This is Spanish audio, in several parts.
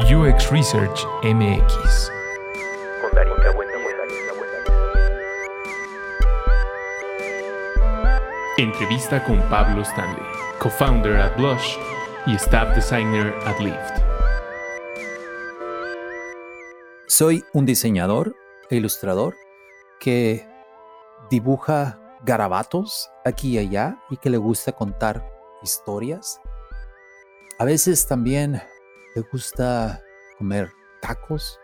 UX Research MX. Entrevista con Pablo Stanley, co-founder at Blush y staff designer at Lyft. Soy un diseñador e ilustrador que dibuja garabatos aquí y allá y que le gusta contar historias. A veces también le gusta comer tacos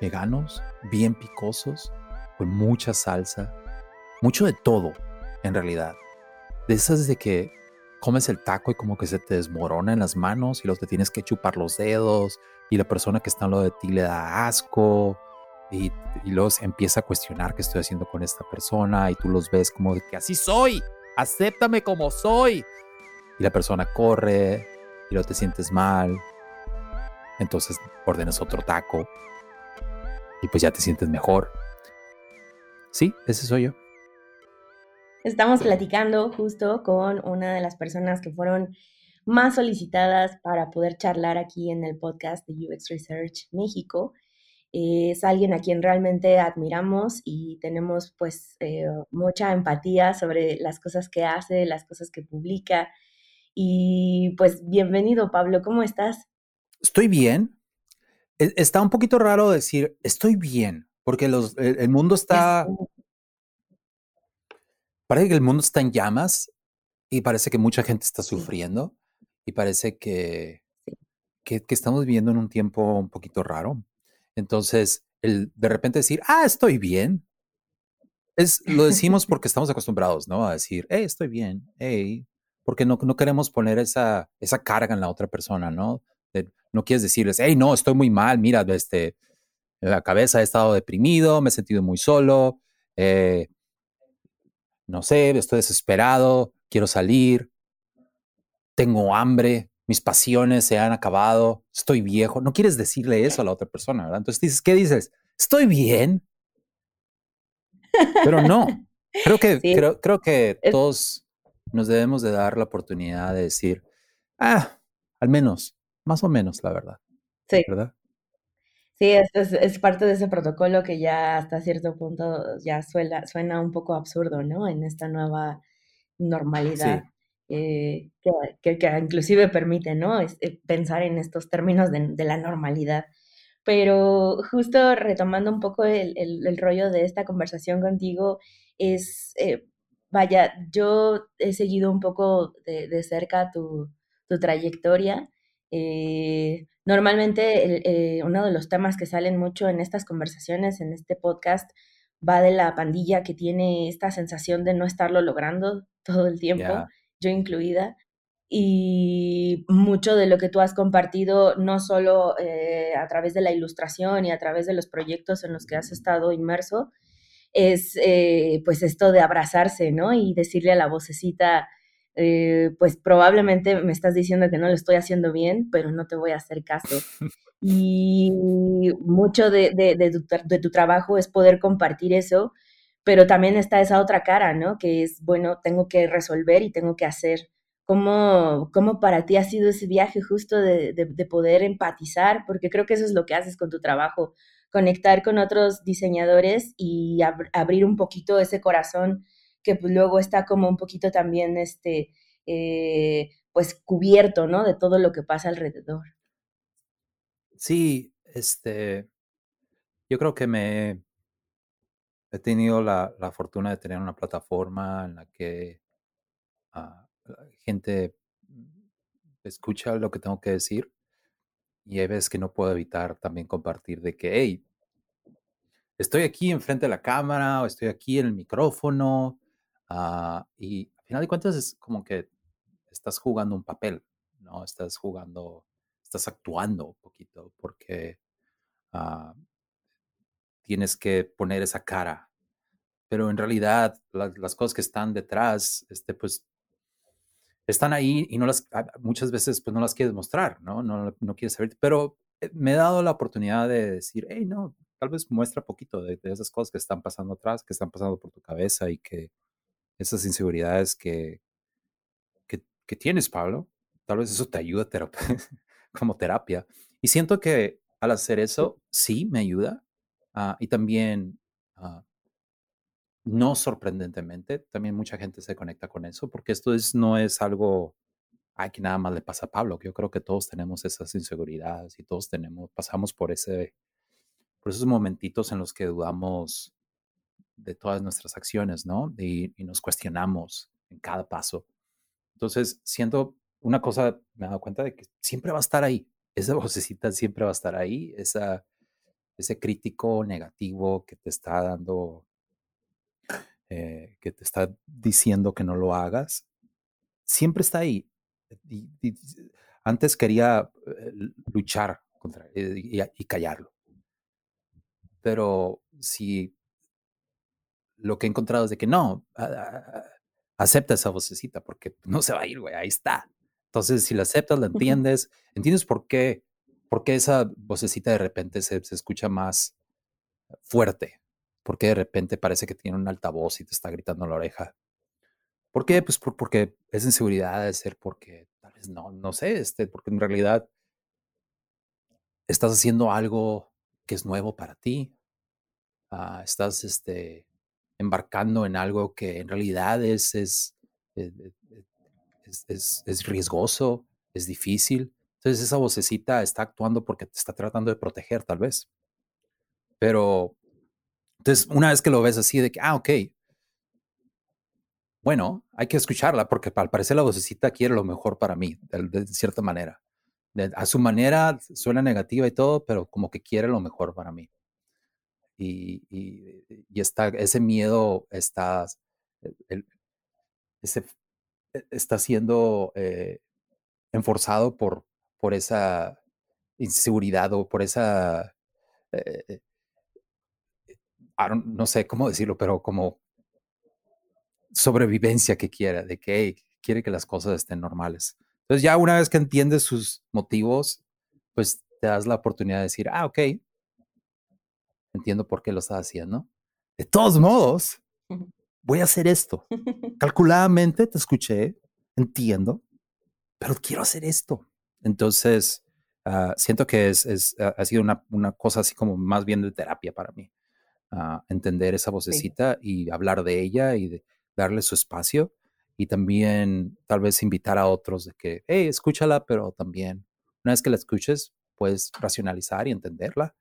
veganos, bien picosos, con mucha salsa, mucho de todo, en realidad. De esas de que comes el taco y como que se te desmorona en las manos y los te tienes que chupar los dedos y la persona que está en lo de ti le da asco y, luego empieza a cuestionar qué estoy haciendo con esta persona y tú los ves como de que así soy, acéptame como soy. Y la persona corre y luego te sientes mal. Entonces ordenas otro taco y pues ya te sientes mejor. Sí, ese soy yo. Estamos platicando justo con una de las personas que fueron más solicitadas para poder charlar aquí en el podcast de UX Research México. es alguien a quien realmente admiramos y tenemos pues eh, mucha empatía sobre las cosas que hace, las cosas que publica. Y pues bienvenido Pablo, ¿cómo estás? Estoy bien. E, está un poquito raro decir estoy bien, porque los, el, mundo está... Parece que el mundo está en llamas y parece que mucha gente está sufriendo y parece que, que, estamos viviendo en un tiempo un poquito raro. Entonces, el de repente decir, ah, estoy bien, es, lo decimos porque estamos acostumbrados, ¿no? A decir, hey, estoy bien, hey, porque no, no queremos poner esa, esa carga en la otra persona, ¿no? No quieres decirles, hey, no, estoy muy mal, mira, este, la cabeza he estado deprimido, me he sentido muy solo, eh, no sé, estoy desesperado, quiero salir, tengo hambre, mis pasiones se han acabado, estoy viejo. No quieres decirle eso a la otra persona, ¿verdad? Entonces dices, ¿qué dices? Estoy bien. Pero no. Creo que, creo, creo que todos nos debemos de dar la oportunidad de decir, ah, al menos más o menos, la verdad. Sí. ¿Verdad? Sí, es, es, parte de ese protocolo que ya hasta cierto punto ya suena, suena un poco absurdo, ¿no? En esta nueva normalidad. Eh, que, que, inclusive permite, ¿no? Es, eh, pensar en estos términos de, de, la normalidad. Pero justo retomando un poco el, el, rollo de esta conversación contigo, es, eh, vaya, yo he seguido un poco de, de cerca tu, tu trayectoria eh, normalmente eh, uno de los temas que salen mucho en estas conversaciones, en este podcast, va de la pandilla que tiene esta sensación de no estarlo logrando todo el tiempo, yo incluida. Y mucho de lo que tú has compartido, no solo eh, a través de la ilustración y a través de los proyectos en los que has estado inmerso, es pues esto de abrazarse, ¿no? Y decirle a la vocecita, eh, pues probablemente me estás diciendo que no lo estoy haciendo bien, pero no te voy a hacer caso. Y mucho de, de, tu, trabajo es poder compartir eso, pero también está esa otra cara, ¿no? Que es, bueno, tengo que resolver y tengo que hacer. ¿Cómo, cómo para ti ha sido ese viaje justo de, poder empatizar? Porque creo que eso es lo que haces con tu trabajo, conectar con otros diseñadores y abrir un poquito ese corazón que pues, luego está como un poquito también, este, eh, pues cubierto, ¿no? De todo lo que pasa alrededor. Sí, este, yo creo que me he tenido la, fortuna de tener una plataforma en la que la gente escucha lo que tengo que decir y hay veces que no puedo evitar también compartir de que, hey, estoy aquí enfrente de la cámara o estoy aquí en el micrófono Ah, y al final de cuentas es como que estás jugando un papel, ¿no? Estás jugando, estás actuando un poquito porque ah, tienes que poner esa cara. Pero en realidad las cosas que están detrás, este, pues están ahí y no las, ah, muchas veces pues no las quieres mostrar, ¿no? No, no quieres saber, pero eh, me he dado la oportunidad de decir, hey, no, tal vez muestra poquito de, de, esas cosas que están pasando atrás, que están pasando por tu cabeza y que esas inseguridades que, que, tienes, Pablo. Tal vez eso te ayuda como terapia. Y siento que al hacer eso, sí me ayuda. Ah, y también, ah, no sorprendentemente, también mucha gente se conecta con eso, porque esto es, no es algo ay, que nada más le pasa a Pablo. Yo creo que todos tenemos esas inseguridades y todos tenemos, pasamos por ese, por esos momentitos en los que dudamos de todas nuestras acciones, ¿no? Y, y nos cuestionamos en cada paso. Entonces, siento una cosa, me he dado cuenta de que siempre va a estar ahí. Esa vocecita siempre va a estar ahí. Esa, ese crítico negativo que te está dando, eh, que te está diciendo que no lo hagas, siempre está ahí. Y, y, antes quería eh, luchar contra eh, y, callarlo. Pero si lo que he encontrado es de que no, acepta esa vocecita porque no se va a ir, güey, ahí está. Entonces, si la aceptas, la entiendes, entiendes por qué, por qué esa vocecita de repente se, se escucha más fuerte, por qué de repente parece que tiene un altavoz y te está gritando en la oreja. ¿Por qué? Pues por, porque es inseguridad, de ser porque tal vez no, no sé, este, porque en realidad estás haciendo algo que es nuevo para ti. Uh, estás este, embarcando en algo que en realidad es, es, es, es, es riesgoso, es difícil. Entonces esa vocecita está actuando porque te está tratando de proteger, tal vez. Pero, entonces, una vez que lo ves así de que, ah, ok, bueno, hay que escucharla porque al parecer la vocecita quiere lo mejor para mí, de, de cierta manera. De, a su manera suena negativa y todo, pero como que quiere lo mejor para mí. Y, y, y está, ese miedo está, el, ese, está siendo eh, enforzado por, por esa inseguridad o por esa, eh, no sé cómo decirlo, pero como sobrevivencia que quiera, de que quiere que las cosas estén normales. Entonces ya una vez que entiendes sus motivos, pues te das la oportunidad de decir, ah, ok, entiendo por qué lo estás haciendo. De todos modos, voy a hacer esto. Calculadamente te escuché, entiendo, pero quiero hacer esto. Entonces, uh, siento que es, es, ha sido una, una, cosa así como más bien de terapia para mí. Uh, entender esa vocecita sí. y hablar de ella y de, darle su espacio y también tal vez invitar a otros de que, hey, escúchala, pero también una vez que la escuches, puedes racionalizar y entenderla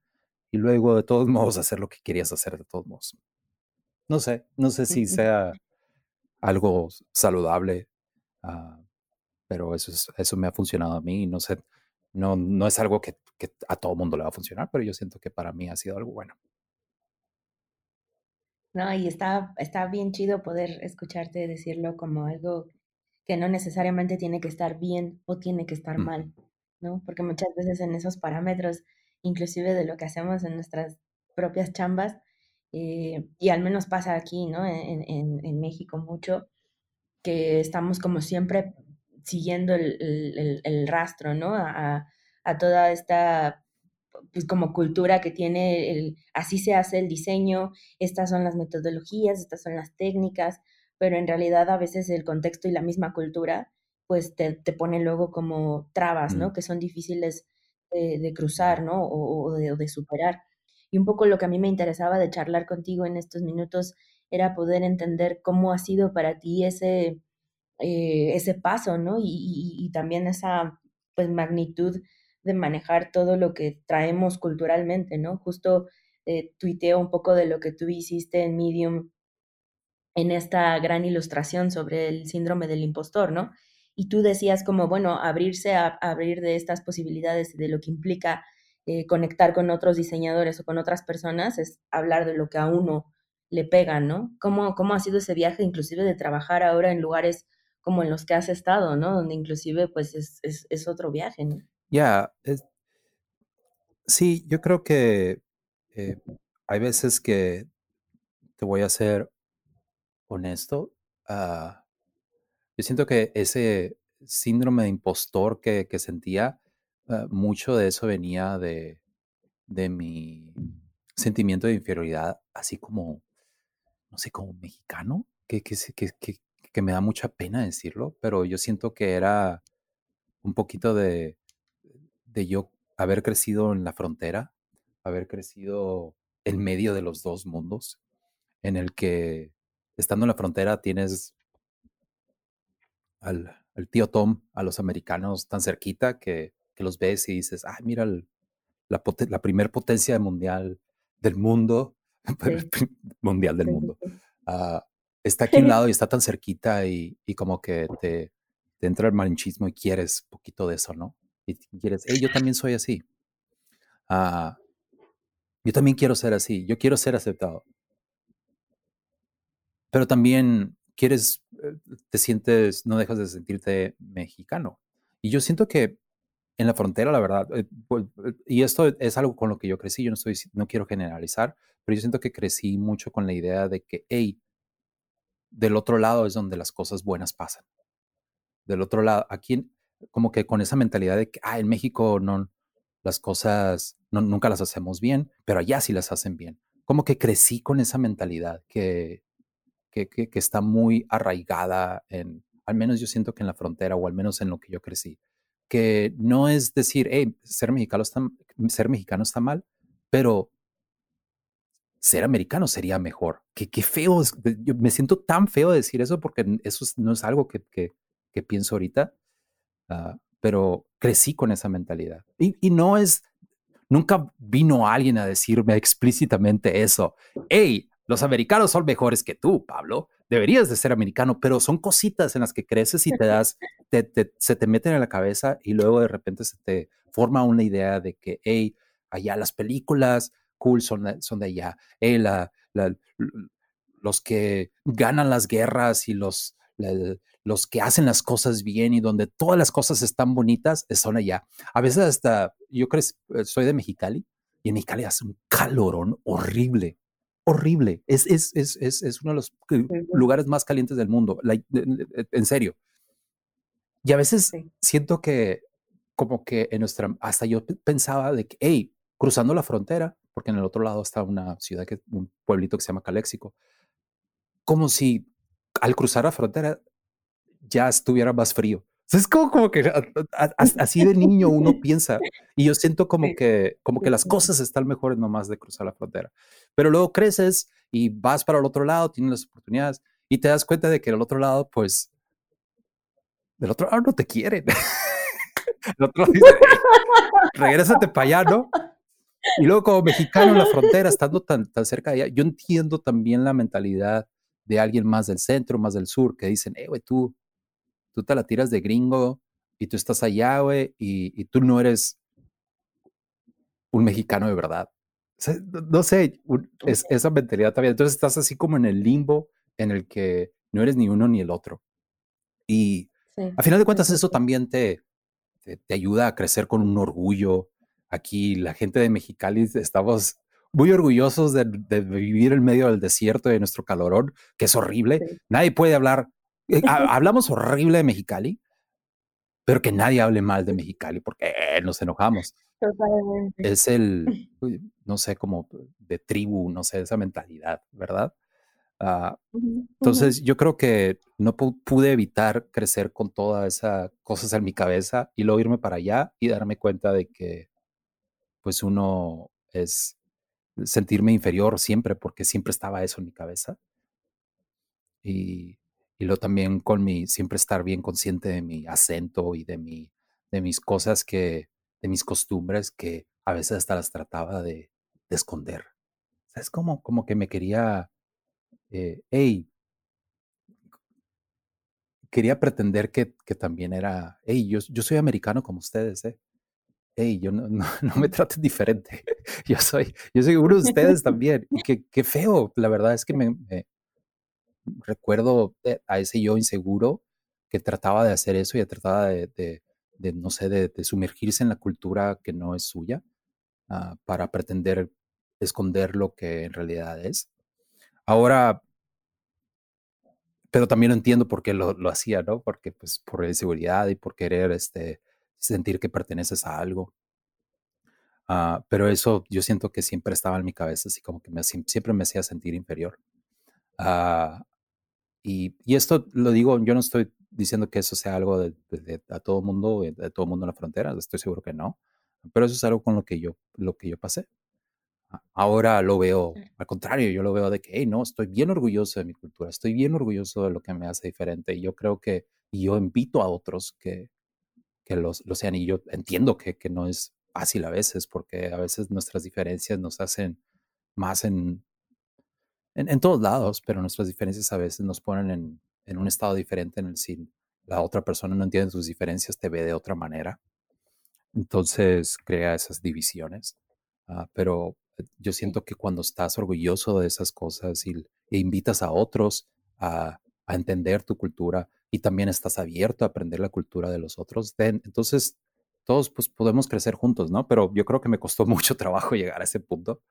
y luego de todos modos hacer lo que querías hacer de todos modos. No sé, no sé si sea algo saludable, uh, pero eso, es, eso me ha funcionado a mí. No sé, no, no es algo que, que a todo mundo le va a funcionar, pero yo siento que para mí ha sido algo bueno. No, y está, está bien chido poder escucharte decirlo como algo que no necesariamente tiene que estar bien o tiene que estar mal, ¿no? Porque muchas veces en esos parámetros, inclusive de lo que hacemos en nuestras propias chambas, eh, y al menos pasa aquí, ¿no? En, en, en, México mucho, que estamos como siempre siguiendo el, el, el rastro, ¿no? A, a, toda esta pues como cultura que tiene el, así se hace el diseño, estas son las metodologías, estas son las técnicas, pero en realidad a veces el contexto y la misma cultura pues te, te pone luego como trabas, ¿no? Mm. Que son difíciles de, cruzar, ¿no? O, de, superar. Y un poco lo que a mí me interesaba de charlar contigo en estos minutos era poder entender cómo ha sido para ti ese, eh, ese paso, ¿no? Y también esa pues magnitud de manejar todo lo que traemos culturalmente, ¿no? Justo eh, tuiteo un poco de lo que tú hiciste en Medium en esta gran ilustración sobre el síndrome del impostor, ¿no? Y tú decías como, bueno, abrirse a, abrir de estas posibilidades de lo que implica eh, conectar con otros diseñadores o con otras personas es hablar de lo que a uno le pega, ¿no? ¿Cómo, cómo ha sido ese viaje, inclusive de trabajar ahora en lugares como en los que has estado, ¿no? Donde inclusive pues es, es, es otro viaje, ¿no? Ya, yeah, sí, yo creo que eh, hay veces que te voy a ser honesto. Uh, yo siento que ese síndrome de impostor que, que sentía, uh, mucho de eso venía de, de mi sentimiento de inferioridad, así como, no sé, como mexicano, que, que, que, que, que me da mucha pena decirlo, pero yo siento que era un poquito de de yo haber crecido en la frontera, haber crecido en medio de los dos mundos, en el que estando en la frontera tienes al, tío Tom, a los americanos tan cerquita que, los ves y dices, ay, mira la, la primer potencia mundial del mundo, mundial del mundo, ah, está aquí a un lado y está tan cerquita y, como que te, entra el malinchismo y quieres poquito de eso, ¿no? Y quieres, hey, yo también soy así. Ah, yo también quiero ser así, yo quiero ser aceptado. Pero también quieres, te sientes, no dejas de sentirte mexicano. Y yo siento que en la frontera, la verdad, eh, pues, eh, y esto es algo con lo que yo crecí, yo no, estoy, no quiero generalizar, pero yo siento que crecí mucho con la idea de que, hey, del otro lado es donde las cosas buenas pasan. Del otro lado, aquí como que con esa mentalidad de que, ah, en México no, las cosas no, nunca las hacemos bien, pero allá sí las hacen bien. Como que crecí con esa mentalidad que, que, está muy arraigada en, al menos yo siento que en la frontera o al menos en lo que yo crecí, que no es decir, hey, ser mexicano está, ser mexicano está mal, pero ser americano sería mejor. Qué, qué feo, yo me siento tan feo de decir eso porque eso no es algo que, que, pienso ahorita, uh, pero crecí con esa mentalidad. Y, y, no es, nunca vino alguien a decirme explícitamente eso. Hey, los americanos son mejores que tú, Pablo. Deberías de ser americano, pero son cositas en las que creces y te das, te, te, se te meten en la cabeza y luego de repente se te forma una idea de que, hey, allá las películas cool son son de allá. Hey, la, la, los que ganan las guerras y los, los que hacen las cosas bien y donde todas las cosas están bonitas son allá. A veces hasta, yo creo, eh, soy de Mexicali y en Mexicali hace un calorón horrible, horrible. Es, es, es, es, uno de los lugares más calientes del mundo, en serio. Y a veces siento que como que en nuestra, hasta yo pensaba de que, hey, cruzando la frontera, porque en el otro lado está una ciudad, que, un pueblito que se llama Caléxico, como si al cruzar la frontera ya estuviera más frío. Es como, como que así de niño uno piensa y yo siento como que, como que las cosas están mejores nomás de cruzar la frontera. Pero luego creces y vas para el otro lado, tienes las oportunidades y te das cuenta de que el otro lado, pues, del otro lado no te quieren. el otro lado dice, regrésate para allá, ¿no? Y luego como mexicano en la frontera, estando tan, tan cerca de allá, yo entiendo también la mentalidad de alguien más del centro, más del sur, que dicen, eh, güey, tú, tú te la tiras de gringo y tú estás allá, güey, y, tú no eres un mexicano de verdad. no sé, es, esa mentalidad también. Entonces estás así como en el limbo en el que no eres ni uno ni el otro. Y a final de cuentas eso también te, te, ayuda a crecer con un orgullo. Aquí la gente de Mexicali estamos muy orgullosos de, vivir en medio del desierto de nuestro calorón, que es horrible. Nadie puede hablar, hablamos horrible de Mexicali, pero que nadie hable mal de Mexicali porque eh, nos enojamos. Es el, no sé, como de tribu, no sé, esa mentalidad, ¿verdad? Ah, entonces yo creo que no pude evitar crecer con todas esas cosas en mi cabeza y luego irme para allá y darme cuenta de que pues uno es sentirme inferior siempre, porque siempre estaba eso en mi cabeza. Y, y luego también con mi, siempre estar bien consciente de mi acento y de, mi, de mis cosas que, de mis costumbres que a veces hasta las trataba de, esconder. es como, como que me quería, eh, hey, quería pretender que, que también era, hey, yo, yo soy americano como ustedes, ¿eh? hey, yo no, no, me traten diferente. Yo soy, yo soy uno de ustedes también. Y qué, qué feo. La verdad es que me, recuerdo a ese yo inseguro que trataba de hacer eso y trataba de, de, no sé, de, sumergirse en la cultura que no es suya ah, para pretender esconder lo que en realidad es. Ahora, pero también entiendo por qué lo, lo hacía, ¿no? Porque pues por inseguridad y por querer este, sentir que perteneces a algo. Ah, pero eso yo siento que siempre estaba en mi cabeza, así como que me, siempre me hacía sentir inferior. Uh, y, y, esto lo digo, yo no estoy diciendo que eso sea algo de, a todo mundo, de todo mundo en la frontera, estoy seguro que no. Pero eso es algo con lo que yo, lo que yo pasé. Ahora lo veo al contrario, yo lo veo de que, hey, no, estoy bien orgulloso de mi cultura, estoy bien orgulloso de lo que me hace diferente. Y yo creo que, y yo invito a otros que, que los, lo sean. Y yo entiendo que, que no es fácil a veces, porque a veces nuestras diferencias nos hacen más en, en, todos lados, pero nuestras diferencias a veces nos ponen en, en un estado diferente en el si la otra persona no entiende tus diferencias, te ve de otra manera. Entonces crea esas divisiones. Ah, pero eh, yo siento que cuando estás orgulloso de esas cosas y, e invitas a otros a, a, entender tu cultura y también estás abierto a aprender la cultura de los otros, entonces todos pues podemos crecer juntos, ¿no? Pero yo creo que me costó mucho trabajo llegar a ese punto.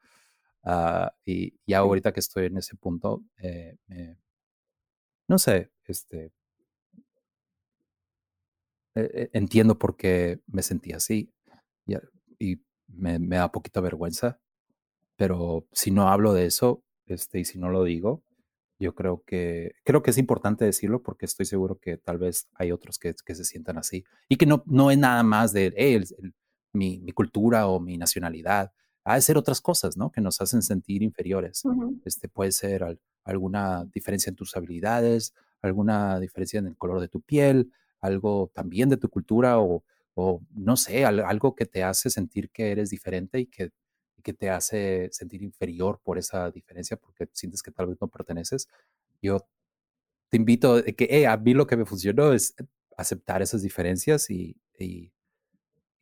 Uh, y ya ahorita que estoy en ese punto, eh, no sé, este, eh, entiendo por qué me sentí así y, y me, me, da poquita vergüenza, pero si no hablo de eso este, y si no lo digo, yo creo que, creo que es importante decirlo porque estoy seguro que tal vez hay otros que, que se sientan así y que no, no es nada más de hey, mi, mi, cultura o mi nacionalidad, ha de ser otras cosas, ¿no? Que nos hacen sentir inferiores. este, puede ser alguna diferencia en tus habilidades, alguna diferencia en el color de tu piel, algo también de tu cultura o, o no sé, algo que te hace sentir que eres diferente y que que te hace sentir inferior por esa diferencia, porque sientes que tal vez no perteneces, yo te invito a que a mí lo que me funcionó es aceptar esas diferencias y, y,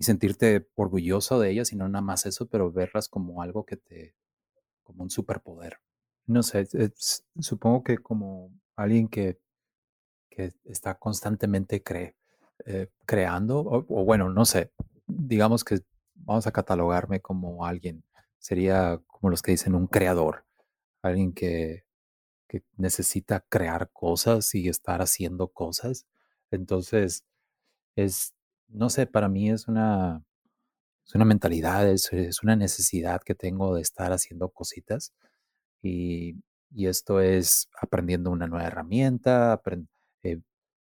sentirte orgulloso de ellas y no nada más eso, pero verlas como algo que te, como un superpoder. No sé, supongo que como alguien que, que está constantemente cre, eh, creando, o bueno, no sé, digamos que vamos a catalogarme como alguien. Sería como los que dicen un creador, alguien que, que necesita crear cosas y estar haciendo cosas. Entonces, es, no sé, para mí es una, es una mentalidad, es, una necesidad que tengo de estar haciendo cositas. Y, y esto es aprendiendo una nueva herramienta, eh,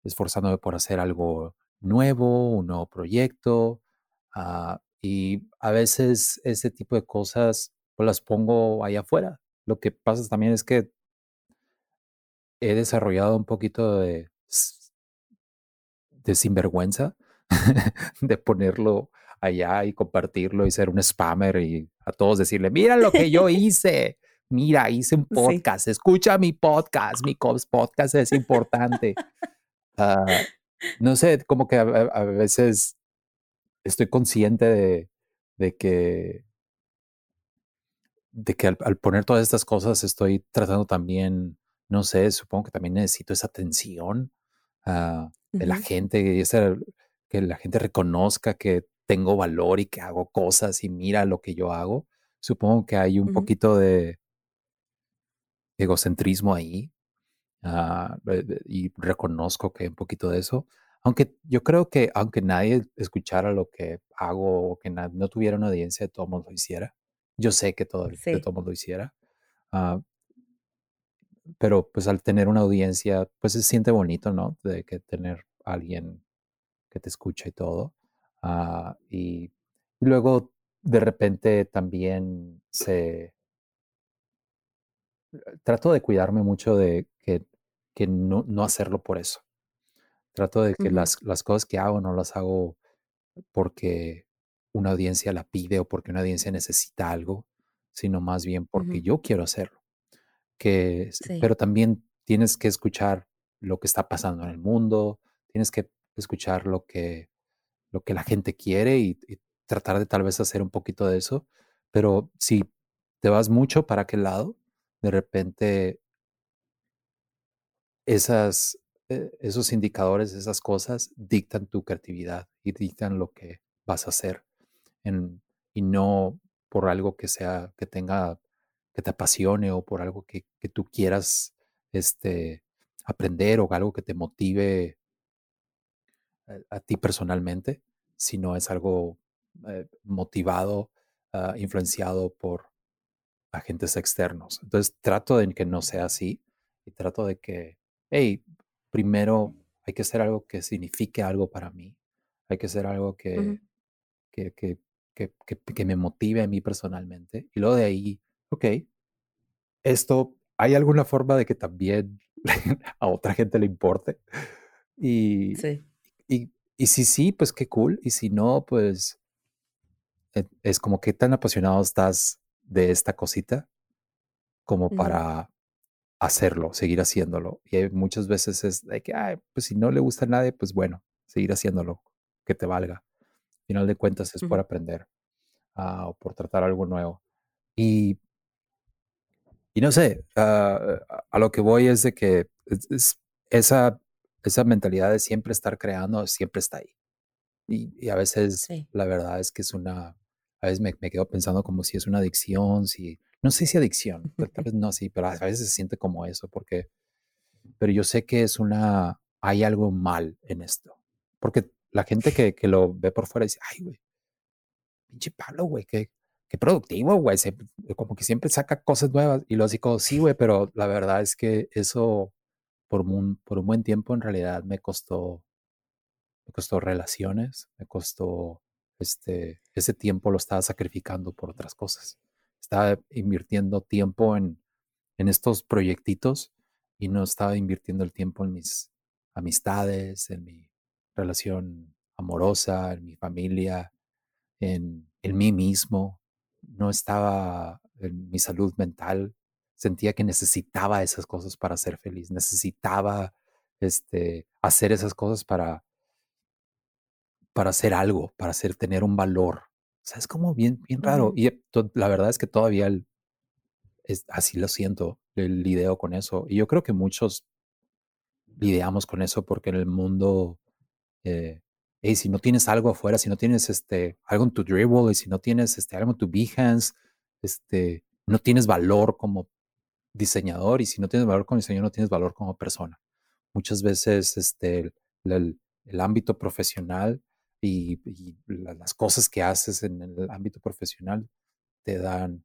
esforzándome por hacer algo nuevo, un nuevo proyecto, uh, y a veces ese tipo de cosas pues las pongo ahí afuera. Lo que pasa también es que he desarrollado un poquito de, de sinvergüenza de ponerlo allá y compartirlo y ser un spammer y a todos decirle, mira lo que yo hice, mira, hice un podcast, escucha mi podcast, mi podcast es importante. Uh, no sé, como que a, a, veces estoy consciente de, de que, de que al, poner todas estas cosas estoy tratando también, no sé, supongo que también necesito esa atención uh, de la gente, y esa, que la gente reconozca que tengo valor y que hago cosas y mira lo que yo hago. Supongo que hay un uh -huh. poquito de egocentrismo ahí uh, y reconozco que hay un poquito de eso. Aunque yo creo que aunque nadie escuchara lo que hago o que no tuviera una audiencia, de todo mundo lo hiciera. Yo sé que todo, sí. todo mundo lo hiciera. Uh, pero pues al tener una audiencia, pues se siente bonito, ¿no? De que tener alguien que te escucha y todo. Uh, y, y, luego de repente también se... Trato de cuidarme mucho de que, que no, no hacerlo por eso. Trato de que uh -huh. las, las cosas que hago no las hago porque una audiencia la pide o porque una audiencia necesita algo, sino más bien porque uh -huh. yo quiero hacerlo. Que, sí. Pero también tienes que escuchar lo que está pasando en el mundo, tienes que escuchar lo que, lo que la gente quiere y, tratar de tal vez hacer un poquito de eso. Pero si te vas mucho para aquel lado, de repente esas, eh, esos indicadores, esas cosas dictan tu creatividad y dictan lo que vas a hacer y no por algo que sea, que tenga, que te apasione o por algo que, que tú quieras este, aprender o algo que te motive a, a ti personalmente, sino es algo eh, motivado, uh, influenciado por agentes externos. Entonces trato de que no sea así y trato de que, hey, primero hay que hacer algo que signifique algo para mí. Hay que hacer algo que, uh -huh. que, que, que, que, me motive a mí personalmente. Y luego de ahí, ok, esto, ¿hay alguna forma de que también a otra gente le importe? Y, sí. Y, y si sí, pues qué cool. Y si no, pues e, es como que tan apasionado estás de esta cosita como para hacerlo, seguir haciéndolo. Y muchas veces es de que, Ay, pues si no le gusta a nadie, pues bueno, seguir haciéndolo, que te valga. Al final de cuentas es por aprender uh, o por tratar algo nuevo. Y, y no sé, uh, a lo que voy es de que es, esa, esa mentalidad de siempre estar creando siempre está ahí. Y, y a veces la verdad es que es una, a veces me, me, quedo pensando como si es una adicción, si, no sé si adicción, tal vez no, sí, pero a veces se siente como eso, porque, pero yo sé que es una, hay algo mal en esto, porque la gente que, que lo ve por fuera dice, ay, güey, pinche Pablo, güey, qué, qué productivo, güey, como que siempre saca cosas nuevas, y lo digo, sí, güey, pero la verdad es que eso por un, por un buen tiempo en realidad me costó, me costó relaciones, me costó este, ese tiempo lo estaba sacrificando por otras cosas. Estaba invirtiendo tiempo en, en estos proyectitos y no estaba invirtiendo el tiempo en mis amistades, en mi relación amorosa, en mi familia, en, en mí mismo. No estaba en mi salud mental. Sentía que necesitaba esas cosas para ser feliz. Necesitaba este, hacer esas cosas para, para hacer algo, para hacer, tener un valor. O sea, es como bien, bien raro. Y la verdad es que todavía es, así lo siento, el lidio con eso. Y yo creo que muchos lidiamos con eso porque en el mundo, eh, si no tienes algo afuera, si no tienes este, algo en tu dribble, y si no tienes este, algo en tu Behance, este, no tienes valor como diseñador y si no tienes valor como diseñador, no tienes valor como persona. Muchas veces este, el, el ámbito profesional y, las cosas que haces en el ámbito profesional te dan,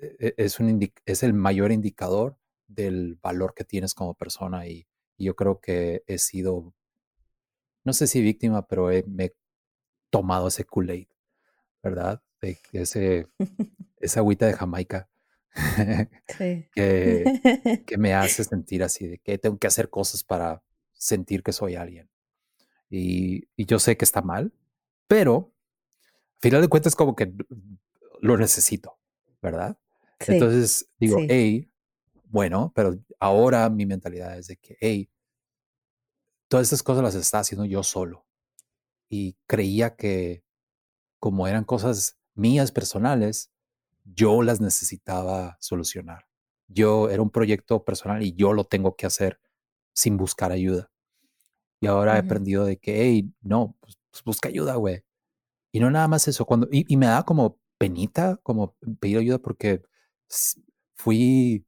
e, e, es, un es el mayor indicador del valor que tienes como persona y, yo creo que he sido, no sé si víctima, pero me he tomado ese Kool-Aid, ¿verdad? De ese, esa agüita de Jamaica. que, que me hace sentir así, de que tengo que hacer cosas para sentir que soy alguien. Y, yo sé que está mal, pero al final de cuentas como que lo necesito, ¿verdad? Entonces digo, hey, bueno, pero ahora mi mentalidad es de que, hey, todas estas cosas las está haciendo yo solo. Y creía que como eran cosas mías personales, yo las necesitaba solucionar. Yo era un proyecto personal y yo lo tengo que hacer sin buscar ayuda. Y ahora he aprendido de que, hey, no, pues, pues, busca ayuda, güey. Y no nada más eso, cuando, y, me da como penita, como pedir ayuda porque fui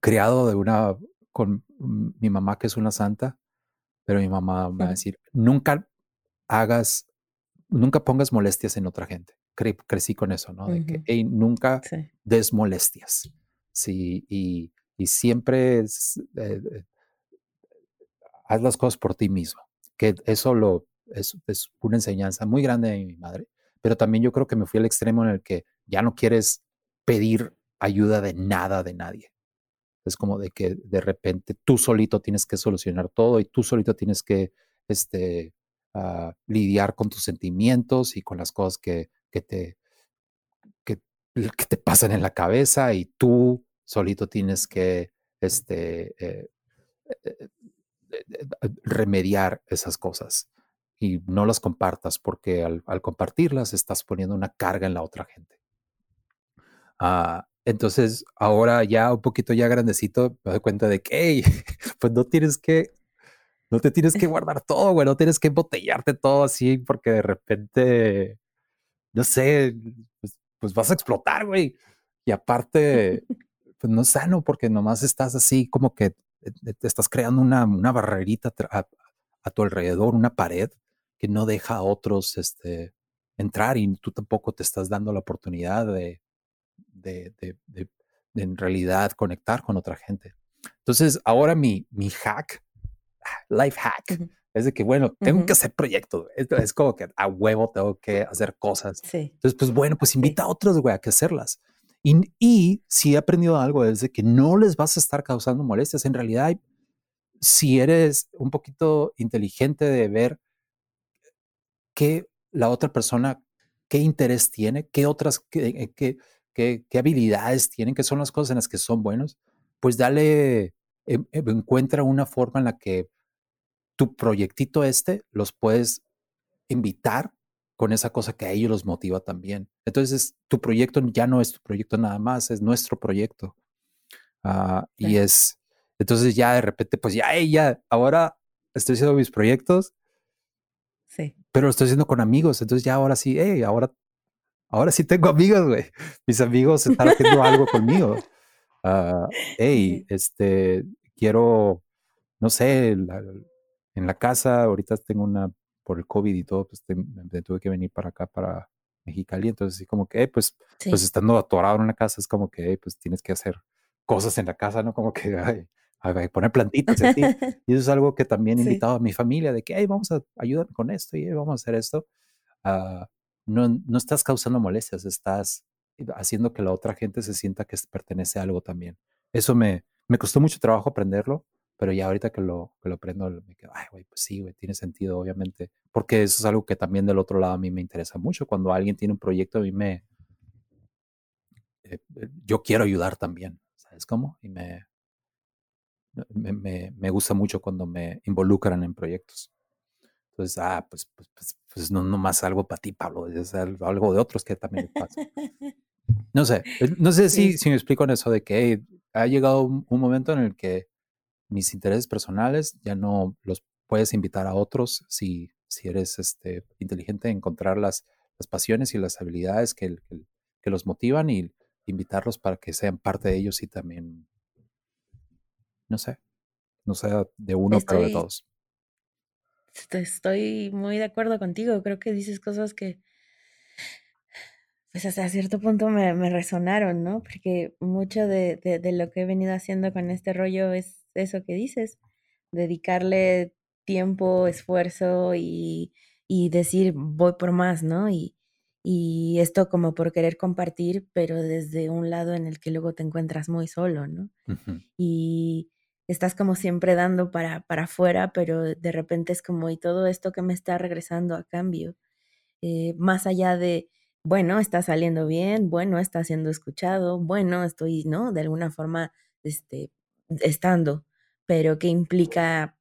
criado de una, con mi mamá que es una santa, pero mi mamá me va a decir, nunca hagas, nunca pongas molestias en otra gente. Crecí con eso, ¿no? De que, hey, nunca des molestias. Sí, y, y siempre es, eh, eh, haz las cosas por ti mismo. Que eso lo, es, es una enseñanza muy grande de mi madre, pero también yo creo que me fui al extremo en el que ya no quieres pedir ayuda de nada de nadie. Es como de que de repente tú solito tienes que solucionar todo y tú solito tienes que este, uh, lidiar con tus sentimientos y con las cosas que, que, te, que, te pasan en la cabeza y tú solito tienes que este, eh, eh, remediar esas cosas y no las compartas porque al, compartirlas estás poniendo una carga en la otra gente. Ah, entonces, ahora ya un poquito ya grandecito, me doy cuenta de que, pues no tienes que, no te tienes que guardar todo, no tienes que embotellarte todo así porque de repente, no sé, pues, pues vas a explotar, güey. Y aparte, pues no es sano porque nomás estás así como que eh, te estás creando una, una barrerita a, tu alrededor, una pared que no deja a otros este, entrar y tú tampoco te estás dando la oportunidad de, de, de, en realidad conectar con otra gente. Entonces, ahora mi, mi hack, life hack, Es de que, bueno, tengo que hacer proyectos. Es, es, como que a huevo tengo que hacer cosas. Sí. Entonces, pues bueno, pues invita a otros, güey, a que hacerlas. Y, y si he aprendido algo es de que no les vas a estar causando molestias. En realidad, si eres un poquito inteligente de ver qué la otra persona, qué interés tiene, qué otras, qué, qué, qué, habilidades tienen, qué son las cosas en las que son buenos, pues dale, em, em, encuentra una forma en la que tu proyectito este los puedes invitar con esa cosa que a ellos los motiva también. Entonces, tu proyecto ya no es tu proyecto nada más, es nuestro proyecto. Ah, y es, entonces ya de repente, pues ya, ella, ahora estoy haciendo mis proyectos. Sí. Pero lo estoy haciendo con amigos. Entonces ya ahora sí, hey, ahora, ahora sí tengo amigos, güey. Mis amigos están haciendo algo conmigo. Uh, hey, este, quiero, no sé, en la casa, ahorita tengo una, por el COVID y todo, pues me tuve que venir para acá, para Mexicali. Entonces, sí, como que, pues, pues estando atorado en una casa, es como que, pues tienes que hacer cosas en la casa, ¿no? Como que, ay, poner plantitas y Y eso es algo que también he invitado a mi familia de que, hey, vamos a ayudar con esto y vamos a hacer esto. Uh, no, no estás causando molestias, estás haciendo que la otra gente se sienta que pertenece a algo también. Eso me, me costó mucho trabajo aprenderlo, pero ya ahorita que lo, que lo aprendo, me quedo, ay, güey, pues sí, güey, tiene sentido, obviamente, porque eso es algo que también del otro lado a mí me interesa mucho. Cuando alguien tiene un proyecto, a mí me, eh, eh, yo quiero ayudar también, ¿sabes cómo? Y me, me, me, gusta mucho cuando me involucran en proyectos. Entonces, ah, pues, pues, pues, pues no más algo para ti, Pablo, es algo de otros que también pasa. No sé, no sé si, si me explico en eso de que ha llegado un, momento en el que mis intereses personales ya no los puedes invitar a otros si, si eres este, inteligente en encontrar las, las pasiones y las habilidades que, que, los motivan y invitarlos para que sean parte de ellos y también, no sé, no sea de uno, pero de todos. Estoy muy de acuerdo contigo. Creo que dices cosas que, pues hasta cierto punto me, me resonaron, ¿no? Porque mucho de, de, lo que he venido haciendo con este rollo es eso que dices, dedicarle tiempo, esfuerzo y, y decir voy por más, ¿no? Y, y esto como por querer compartir, pero desde un lado en el que luego te encuentras muy solo, ¿no? Y estás como siempre dando para, para afuera, pero de repente es como, y todo esto que me está regresando a cambio, eh, más allá de, bueno, está saliendo bien, bueno, está siendo escuchado, bueno, estoy, ¿no? De alguna forma, este, estando, pero ¿qué implica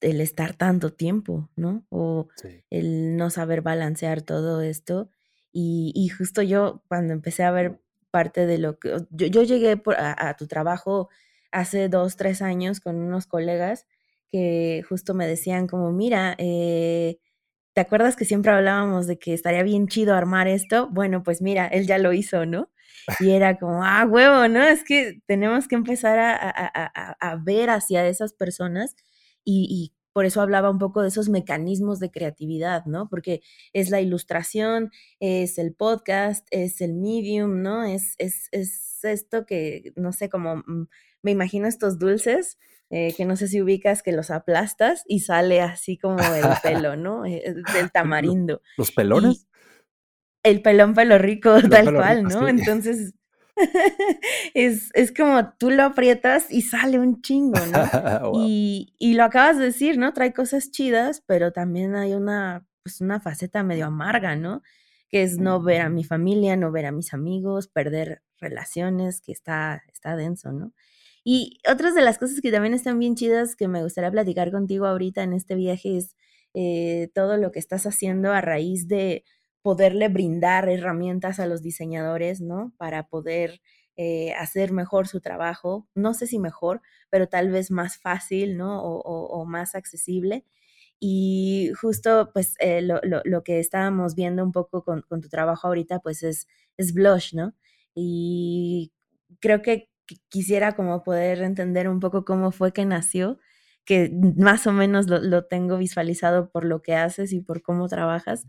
el estar tanto tiempo, ¿no? O el no saber balancear todo esto. Y, y, justo yo, cuando empecé a ver parte de lo que, yo, yo llegué a, tu trabajo hace dos, tres años con unos colegas que justo me decían como, mira, eh, ¿te acuerdas que siempre hablábamos de que estaría bien chido armar esto? Bueno, pues mira, él ya lo hizo, ¿no? Y era como, ah, huevo, ¿no? Es que tenemos que empezar a, a, a, ver hacia esas personas y, y, por eso hablaba un poco de esos mecanismos de creatividad, ¿no? Porque es la ilustración, es el podcast, es el medium, ¿no? Es, es, es esto que, no sé, como mm, me imagino estos dulces, eh, que no sé si ubicas, que los aplastas y sale así como el pelo, ¿no? Eh, del tamarindo. ¿Los pelones? El pelón pelo rico, tal cual, ¿no? Entonces, es, es, como tú lo aprietas y sale un chingo, ¿no? y, y, lo acabas de decir, ¿no? Trae cosas chidas, pero también hay una, pues una faceta medio amarga, ¿no? Que es no ver a mi familia, no ver a mis amigos, perder relaciones, que está, está denso, ¿no? Y otras de las cosas que también están bien chidas que me gustaría platicar contigo ahorita en este viaje es eh, todo lo que estás haciendo a raíz de poderle brindar herramientas a los diseñadores, ¿no? Para poder eh, hacer mejor su trabajo. No sé si mejor, pero tal vez más fácil, ¿no? O, más accesible. Y justo, pues, eh, lo, lo, que estábamos viendo un poco con, con, tu trabajo ahorita, pues, es, es Blush, ¿no? Y creo que quisiera como poder entender un poco cómo fue que nació, que más o menos lo, tengo visualizado por lo que haces y por cómo trabajas,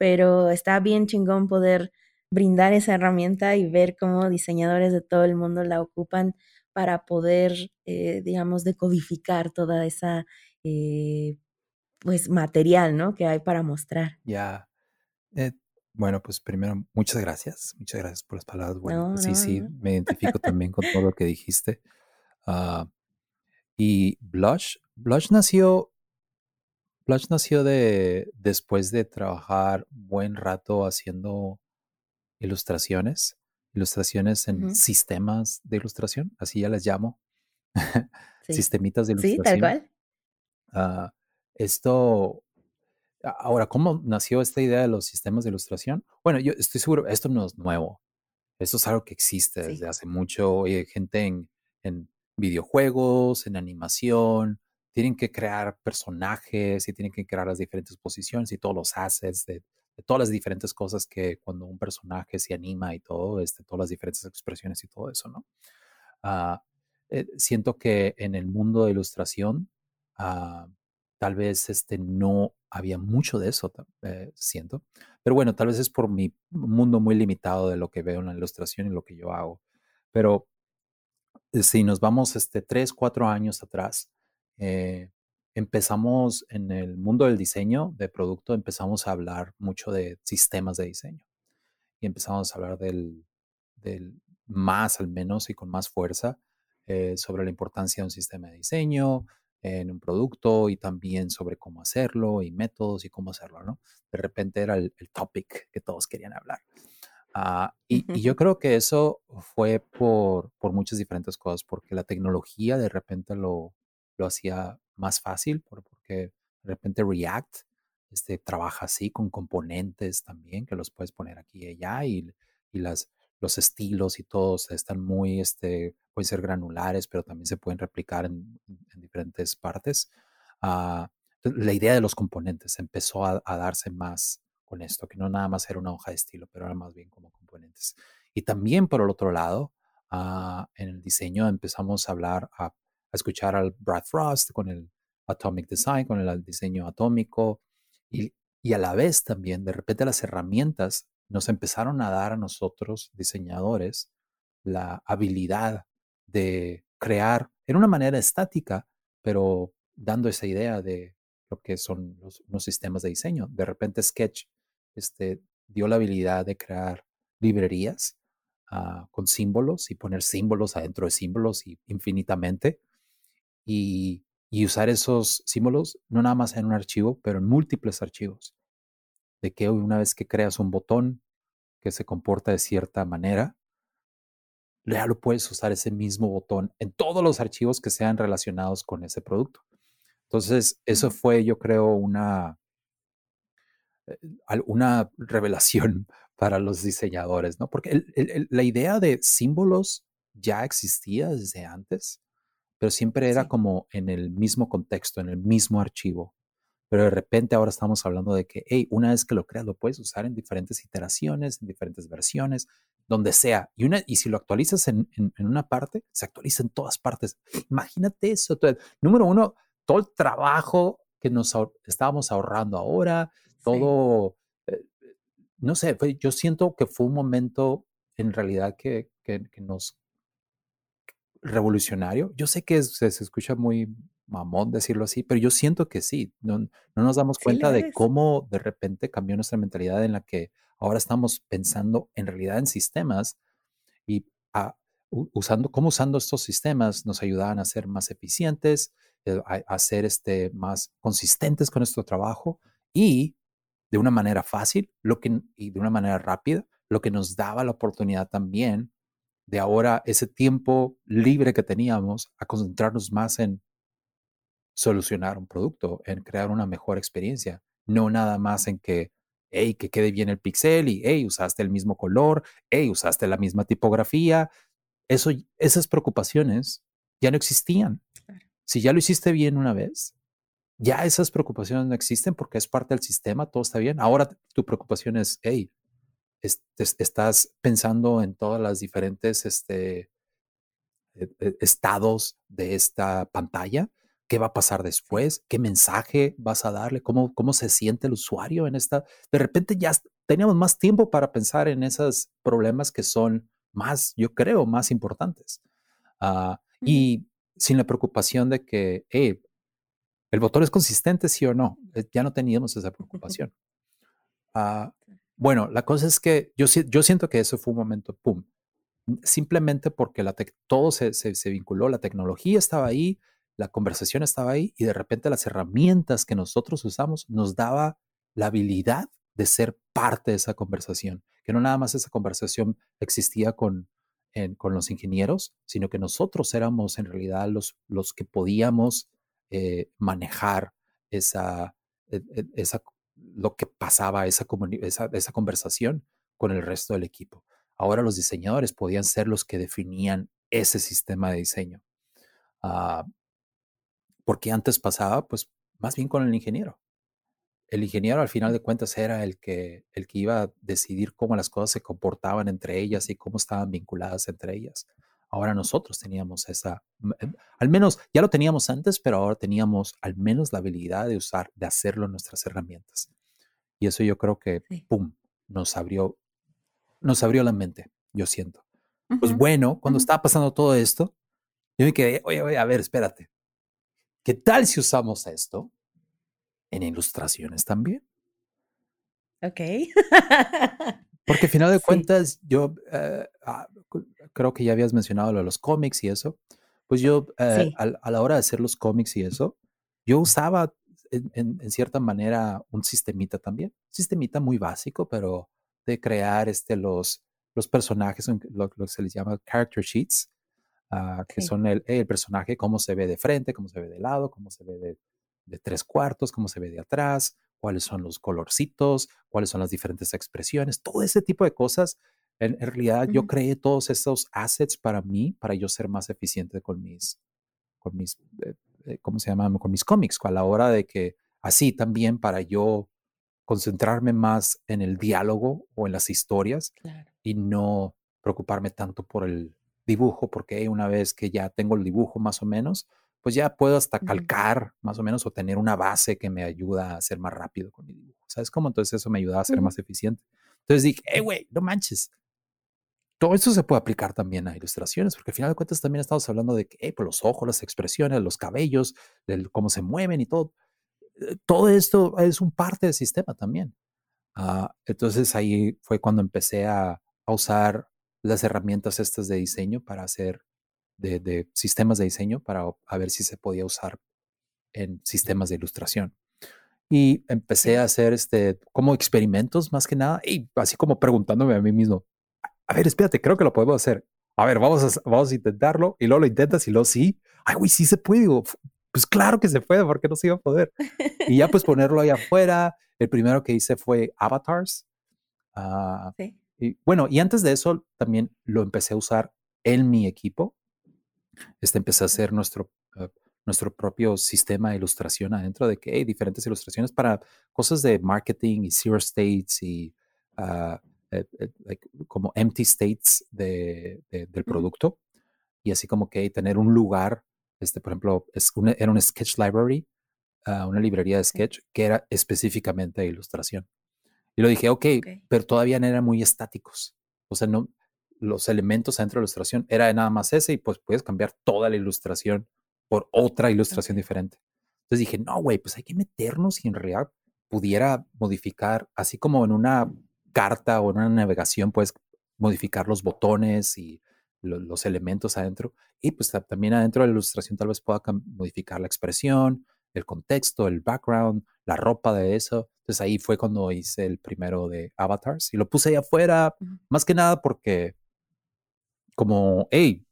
pero está bien chingón poder brindar esa herramienta y ver cómo diseñadores de todo el mundo la ocupan para poder, eh, digamos, decodificar toda esa, eh, pues material, ¿no? Que hay para mostrar. Ya. Eh, bueno, pues primero, muchas gracias. Muchas gracias por las palabras. Bueno, sí, sí, me identifico también con todo lo que dijiste. Ah, y Blush, Blush nació, Blush nació de después de trabajar buen rato haciendo ilustraciones, ilustraciones en sistemas de ilustración, así ya les llamo, sistemitas de ilustración. Sí, tal cual. Ah, esto, ahora, ¿cómo nació esta idea de los sistemas de ilustración? Bueno, yo estoy seguro, esto no es nuevo, esto es algo que existe desde hace mucho, hay gente en, en videojuegos, en animación, tienen que crear personajes y tienen que crear las diferentes posiciones y todos los assets de, todas las diferentes cosas que cuando un personaje se anima y todo, este, todas las diferentes expresiones y todo eso, ¿no? Ah, eh, siento que en el mundo de ilustración, ah, tal vez este, no había mucho de eso, eh, siento. Pero bueno, tal vez es por mi mundo muy limitado de lo que veo en la ilustración y lo que yo hago. Pero eh, si nos vamos este, tres, cuatro años atrás, empezamos en el mundo del diseño de producto, empezamos a hablar mucho de sistemas de diseño y empezamos a hablar del, del más al menos y con más fuerza eh, sobre la importancia de un sistema de diseño en un producto y también sobre cómo hacerlo y métodos y cómo hacerlo, ¿no? De repente era el, topic que todos querían hablar. Ah, y, y, yo creo que eso fue por, por muchas diferentes cosas, porque la tecnología de repente lo, lo hacía más fácil porque de repente React este, trabaja así con componentes también que los puedes poner aquí y allá y, y las, los estilos y todos están muy, este, pueden ser granulares, pero también se pueden replicar en, diferentes partes. Ah, la idea de los componentes empezó a, darse más con esto, que no nada más era una hoja de estilo, pero era más bien como componentes. Y también por el otro lado, ah, en el diseño empezamos a hablar, a a escuchar al Brad Frost con el Atomic Design, con el diseño atómico y, y a la vez también de repente las herramientas nos empezaron a dar a nosotros diseñadores la habilidad de crear en una manera estática, pero dando esa idea de lo que son los, sistemas de diseño. De repente Sketch este, dio la habilidad de crear librerías ah, con símbolos y poner símbolos adentro de símbolos y infinitamente y, usar esos símbolos no nada más en un archivo, pero en múltiples archivos. De que una vez que creas un botón que se comporta de cierta manera, ya lo puedes usar ese mismo botón en todos los archivos que sean relacionados con ese producto. Entonces, eso fue, yo creo, una, eh, una revelación para los diseñadores, ¿no? Porque la idea de símbolos ya existía desde antes, pero siempre era como en el mismo contexto, en el mismo archivo. Pero de repente ahora estamos hablando de que, hey, una vez que lo creas, lo puedes usar en diferentes iteraciones, en diferentes versiones, donde sea. Y, una, y si lo actualizas en, en, una parte, se actualiza en todas partes. Imagínate eso. número uno, todo el trabajo que nos estábamos ahorrando ahora, todo, eh, no sé, yo siento que fue un momento en realidad que, que, que nos revolucionario. Yo sé que se, escucha muy mamón decirlo así, pero yo siento que sí. No, no nos damos cuenta de cómo de repente cambió nuestra mentalidad en la que ahora estamos pensando en realidad en sistemas y usando, cómo usando estos sistemas nos ayudaban a ser más eficientes, eh, a, ser este, más consistentes con nuestro trabajo y de una manera fácil lo que, y de una manera rápida, lo que nos daba la oportunidad también de ahora ese tiempo libre que teníamos a concentrarnos más en solucionar un producto, en crear una mejor experiencia, no nada más en que, hey, que quede bien el pixel y, hey, usaste el mismo color, hey, usaste la misma tipografía. Eso, esas preocupaciones ya no existían. Si ya lo hiciste bien una vez, ya esas preocupaciones no existen porque es parte del sistema, todo está bien. Ahora tu preocupación es, hey, estás pensando en todas las diferentes este, e, e, estados de esta pantalla. ¿Qué va a pasar después? ¿Qué mensaje vas a darle? ¿Cómo, cómo se siente el usuario en esta? De repente ya teníamos más tiempo para pensar en esos problemas que son más, yo creo, más importantes. Ah, y sin la preocupación de que, ¿El botón es consistente, sí o no? Eh, ya no teníamos esa preocupación. Ah, bueno, la cosa es que yo, siento que eso fue un momento, ¡pum! Simplemente porque todo se, vinculó, la tecnología estaba ahí, la conversación estaba ahí y de repente las herramientas que nosotros usamos nos daba la habilidad de ser parte de esa conversación, que no nada más esa conversación existía con, los ingenieros, sino que nosotros éramos en realidad los, los que podíamos eh, manejar esa, e, e, esa, lo que pasaba, esa, esa, conversación con el resto del equipo. Ahora los diseñadores podían ser los que definían ese sistema de diseño. Ah, porque antes pasaba, pues, más bien con el ingeniero. El ingeniero, al final de cuentas, era el que, el que iba a decidir cómo las cosas se comportaban entre ellas y cómo estaban vinculadas entre ellas. Ahora nosotros teníamos esa, em, al menos ya lo teníamos antes, pero ahora teníamos al menos la habilidad de usar, de hacerlo en nuestras herramientas. Y eso yo creo que, ¡pum!, nos abrió, nos abrió la mente, yo siento. Pues bueno, cuando estaba pasando todo esto, yo me quedé, oye, oye, a ver, espérate. ¿Qué tal si usamos esto en ilustraciones también? Ok. Porque al final de cuentas, yo eh, ah, creo que ya habías mencionado lo de los cómics y eso. Pues yo, eh, a, la hora de hacer los cómics y eso, yo usaba en, cierta manera un sistemita también. Sistemita muy básico, pero de crear este, los, los personajes, lo, que se les llama character sheets, ah, que son el, el, personaje, cómo se ve de frente, cómo se ve de lado, cómo se ve de, de tres cuartos, cómo se ve de atrás, cuáles son los colorcitos, cuáles son las diferentes expresiones, todo ese tipo de cosas. En, realidad yo creé todos esos assets para mí, para yo ser más eficiente con mis, con mis, eh, ¿cómo se llama? Con mis cómics, a la hora de que así también para yo concentrarme más en el diálogo o en las historias y no preocuparme tanto por el dibujo, porque una vez que ya tengo el dibujo más o menos, pues ya puedo hasta calcar más o menos o tener una base que me ayuda a ser más rápido con mi dibujo. ¿Sabes cómo? Entonces eso me ayuda a ser más eficiente. Entonces dije, hey, güey, no manches. Todo esto se puede aplicar también a ilustraciones, porque al final de cuentas también estamos hablando de que, hey, pues los ojos, las expresiones, los cabellos, cómo se mueven y todo. Eh, todo esto es un parte del sistema también. Ah, entonces ahí fue cuando empecé a, a usar las herramientas estas de diseño para hacer de, sistemas de diseño para a ver si se podía usar en sistemas de ilustración. Y empecé a hacer este, como experimentos más que nada, y así como preguntándome a mí mismo, a ver, espérate, creo que lo podemos hacer. A ver, vamos a, vamos a intentarlo. Y luego lo intentas y luego sí. Ay, güey, sí se puede. Digo, pues claro que se puede, porque no se iba a poder? Y ya pues ponerlo ahí afuera. El primero que hice fue avatars. Ah, sí. Y bueno, y antes de eso también lo empecé a usar en mi equipo este empecé a hacer nuestro, ah, nuestro propio sistema de ilustración adentro de que hay diferentes ilustraciones para cosas de marketing y zero states y ah, eh, eh, como empty states de, del producto. Y así como que tener un lugar, este, por ejemplo, es era un sketch library, ah, una librería de sketch que era específicamente de ilustración. Y lo dije, ok, pero todavía no eran muy estáticos. O sea, no, los elementos dentro de la ilustración era nada más ese y pues puedes cambiar toda la ilustración por otra ilustración diferente. Entonces dije, no, güey, pues hay que meternos y en realidad pudiera modificar, así como en una carta o en una navegación, puedes modificar los botones y los elementos adentro. Y pues también adentro de la ilustración tal vez pueda modificar la expresión, el contexto, el background, la ropa de eso. Entonces ahí fue cuando hice el primero de avatars y lo puse ahí afuera, más que nada porque como, hey,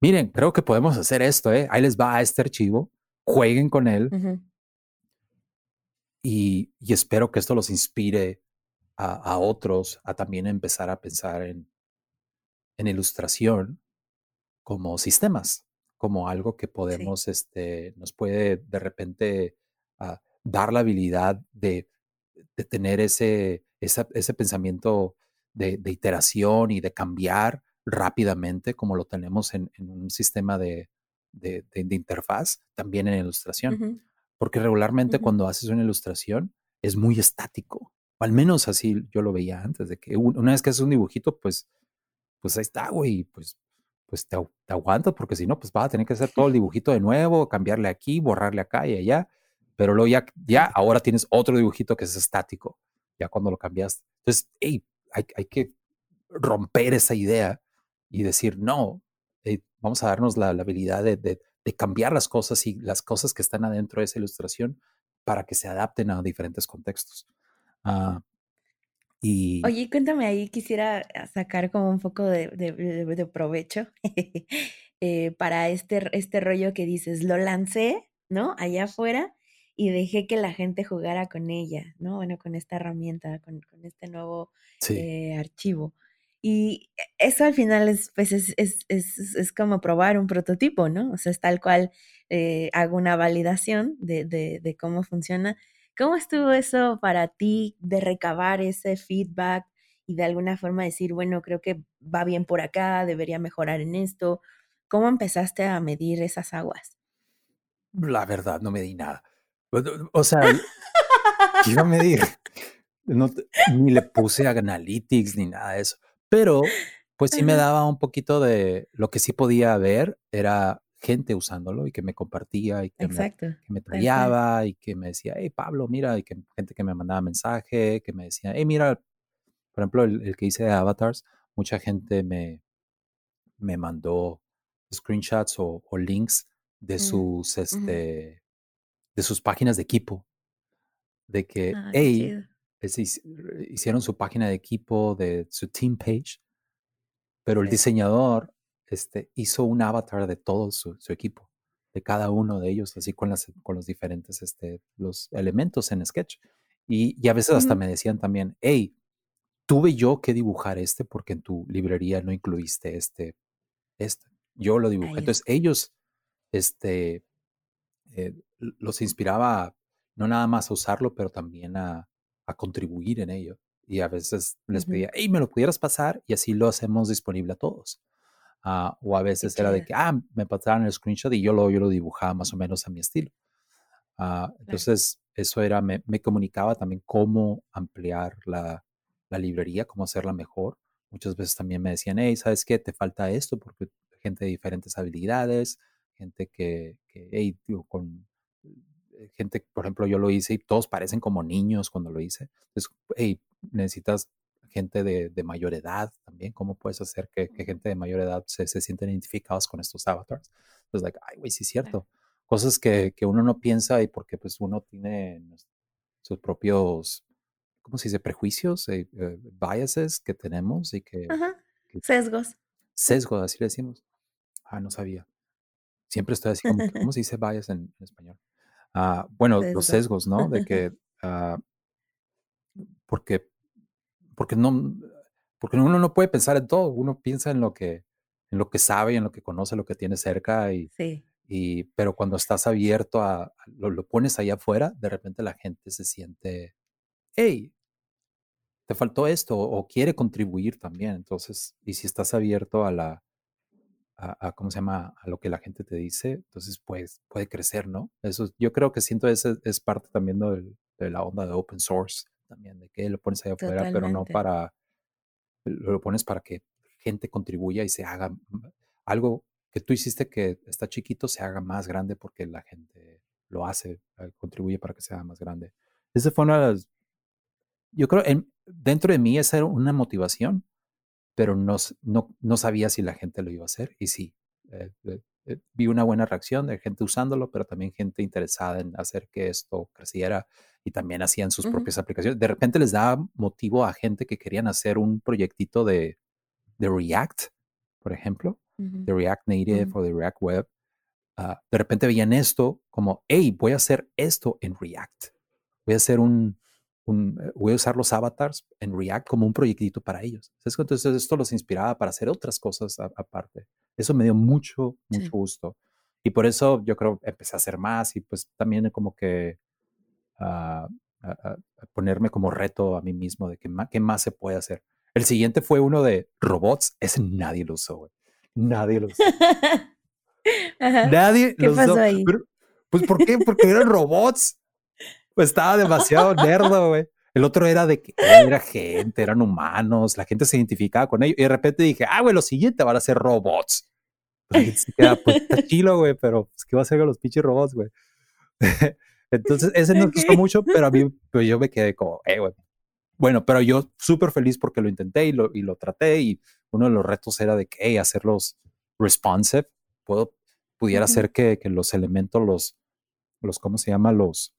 miren, creo que podemos hacer esto, ¿eh? Ahí les va a este archivo, jueguen con él. y, espero que esto los inspire a, otros a también empezar a pensar en, en ilustración como sistemas, como algo que podemos, este, nos puede de repente ah, dar la habilidad de, de tener ese, ese pensamiento de, de, iteración y de cambiar rápidamente como lo tenemos en, un sistema de, de, interfaz, también en ilustración. Porque regularmente cuando haces una ilustración es muy estático. O al menos así yo lo veía antes, de que una vez que haces un dibujito, pues, pues ahí está, güey, pues, pues te, aguantas, porque si no, pues vas a tener que hacer todo el dibujito de nuevo, cambiarle aquí, borrarle acá y allá. pero luego ya, ya ahora tienes otro dibujito que es estático, ya cuando lo cambiaste. Entonces, hey, hay, que romper esa idea y decir, no, vamos a darnos la, habilidad de, de, cambiar las cosas y las cosas que están adentro de esa ilustración para que se adapten a diferentes contextos. Uh, y... Oye, cuéntame ahí, quisiera sacar como un poco de, de provecho eh, para este, este rollo que dices, lo lancé, ¿no? Allá afuera y dejé que la gente jugara con ella, ¿no? Bueno, con esta herramienta, con, con este nuevo eh, archivo. Y eso al final es, pues es, es, es, es, como probar un prototipo, ¿no? O sea, es tal cual eh, hago una validación de, de, de, cómo funciona. ¿Cómo estuvo eso para ti de recabar ese feedback y de alguna forma decir, bueno, creo que va bien por acá, debería mejorar en esto? ¿Cómo empezaste a medir esas aguas? La verdad, no me di nada. O sea, iba a medir. No, ni le puse Analytics ni nada de eso. Pero, pues sí me daba un poquito de lo que sí podía ver era gente usándolo y que me compartía y que me, que me y que me decía, hey Pablo, mira, y que gente que me mandaba mensaje, que me decía, hey, mira, por ejemplo, el, que hice de avatars, mucha gente me, me mandó screenshots o, links de mm, sus, este, de sus páginas de equipo. De que, ah, hey, hicieron su página de equipo, de su team page, pero el diseñador este, hizo un avatar de todo su, equipo, de cada uno de ellos, así con, las, con los diferentes este, los elementos en Sketch. Y, a veces hasta me decían también, hey, tuve yo que dibujar este porque en tu librería no incluiste este, este. Yo lo dibujé. Entonces ellos, este, eh, los inspiraba no nada más a usarlo, pero también a, contribuir en ello. Y a veces les pedía, hey, ¿me lo pudieras pasar? Y así lo hacemos disponible a todos. Ah, o a veces era de que, ah, me pasaron el screenshot y yo lo, yo lo dibujaba más o menos a mi estilo. Ah, entonces, eso era, me, me, comunicaba también cómo ampliar la, la, librería, cómo hacerla mejor. Muchas veces también me decían, hey, ¿sabes qué? Te falta esto porque gente de diferentes habilidades, gente que, que hey, con eh, gente, por ejemplo, yo lo hice y todos parecen como niños cuando lo hice. Entonces, hey, necesitas gente de, de mayor edad también. ¿Cómo puedes hacer que, que gente de mayor edad se, se sienten identificados con estos avatars? Entonces, like, ay, güey, sí es cierto. Cosas que, que, uno no piensa y porque pues uno tiene sus propios, ¿cómo se dice? Prejuicios, eh, eh, biases que tenemos y que, Sesgos. Sesgos, así le decimos. Ah, no sabía. Siempre estoy así como, ¿cómo se dice bias en, español? Ah, bueno, los sesgos, ¿no? De que, ah, porque, porque no, porque uno no puede pensar en todo, uno piensa en lo que, en lo que sabe, en lo que conoce, lo que tiene cerca y, y pero cuando estás abierto a, lo, lo, pones ahí afuera, de repente la gente se siente, hey, te faltó esto o quiere contribuir también, entonces, y si estás abierto a la, a, ¿cómo se llama? A lo que la gente te dice, entonces pues puede crecer, ¿no? Eso yo creo que siento ese es parte también de la onda de open source, también, de que lo pones ahí afuera, pero no para, lo pones para que gente contribuya y se haga algo que tú hiciste que está chiquito, se haga más grande porque la gente lo hace, eh, contribuye para que sea más grande. Esa fue una de las, yo creo, en, dentro de mí esa era una motivación pero no, no, no, sabía si la gente lo iba a hacer y sí. Eh, eh, vi una buena reacción de gente usándolo, pero también gente interesada en hacer que esto creciera y también hacían sus propias aplicaciones. De repente les daba motivo a gente que querían hacer un proyectito de, de React, por ejemplo, de React Native o de React Web. Ah, de repente veían esto como, hey, voy a hacer esto en React. Voy a hacer un, eh, voy a usar los avatars en React como un proyectito para ellos. Entonces esto los inspiraba para hacer otras cosas aparte. Eso me dio mucho, mucho gusto. Y por eso yo creo empecé a hacer más y pues también como que a, ponerme como reto a mí mismo de que qué más se puede hacer. El siguiente fue uno de robots. Ese nadie lo usó, Nadie lo usó. Nadie ¿Qué pasó Ahí? pues ¿por qué? Porque eran robots. Pues estaba demasiado nerdo, güey. El otro era de que era gente, eran humanos, la gente se identificaba con ellos. Y de repente dije, ah, güey, lo siguiente van a ser robots. Pues, queda, pues está chilo, güey, pero pues, ¿qué va a hacer con los pinches robots, güey? Entonces, ese no me gustó mucho, pero a mí, pues yo me quedé como, eh, bueno, pero yo súper feliz porque lo intenté y lo, y lo traté y uno de los retos era de que, hey, hacerlos responsive, puedo, pudiera hacer que, que, los elementos, los, los, ¿cómo se llama? Los,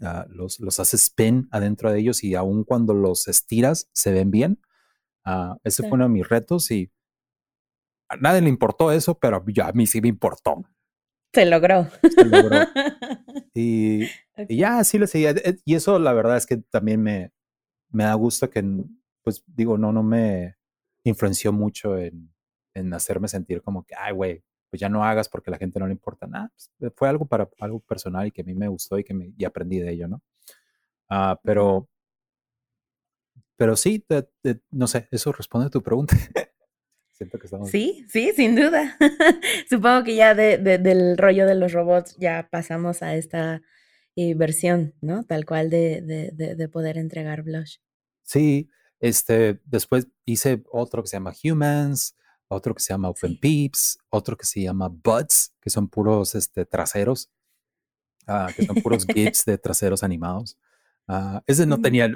uh, los, los haces spin adentro de ellos y aun cuando los estiras se ven bien. Uh, ese sí. fue uno de mis retos y a nadie le importó eso, pero a mí sí me importó. Se logró. Se logró. Y, okay. y, ya así le seguía. Eh, y eso la verdad es que también me, me da gusto que, pues digo, no, no me influenció mucho en, en hacerme sentir como que, ay, güey, pues ya no hagas porque a la gente no le importa nada. Pues fue algo para algo personal y que a mí me gustó y que me, y aprendí de ello, ¿no? Uh, pero, pero sí, no sé, eso responde a tu pregunta. Siento que estamos... Sí, sí, sin duda. Supongo que ya de, de, del rollo de los robots ya pasamos a esta eh, versión, ¿no? Tal cual de, de, poder entregar Blush. Sí, este, después hice otro que se llama Humans, otro que se llama Open. Peeps, otro que se llama Buds, que son puros este, traseros, uh, que son puros GIFs de traseros animados. Uh, ese no tenía,